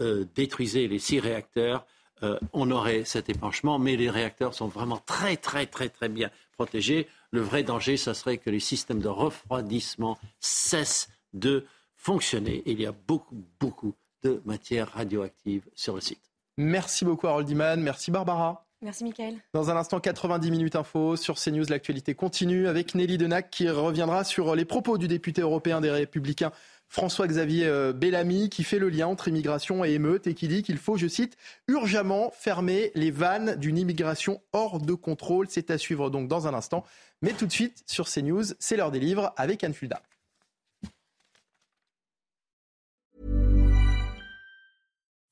euh, détruisaient les six réacteurs, euh, on aurait cet épanchement, mais les réacteurs sont vraiment très, très, très, très bien protégés. Le vrai danger, ce serait que les systèmes de refroidissement cessent de fonctionner. Il y a beaucoup, beaucoup de matière radioactive sur le site. Merci beaucoup, Harold Iman. Merci, Barbara. Merci, Michael. Dans un instant, 90 minutes info sur CNews. L'actualité continue avec Nelly Denac qui reviendra sur les propos du député européen des Républicains François-Xavier euh, Bellamy qui fait le lien entre immigration et émeute et qui dit qu'il faut, je cite, urgemment fermer les vannes d'une immigration hors de contrôle. C'est à suivre donc dans un instant. Mais tout de suite, sur CNews, c'est l'heure des livres avec Anne Fulda.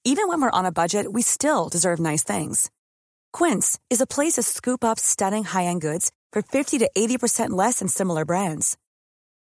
Even when we're on a budget, we still deserve nice things. Quince is a place to scoop up stunning high-end goods for 50 to 80% less than similar brands.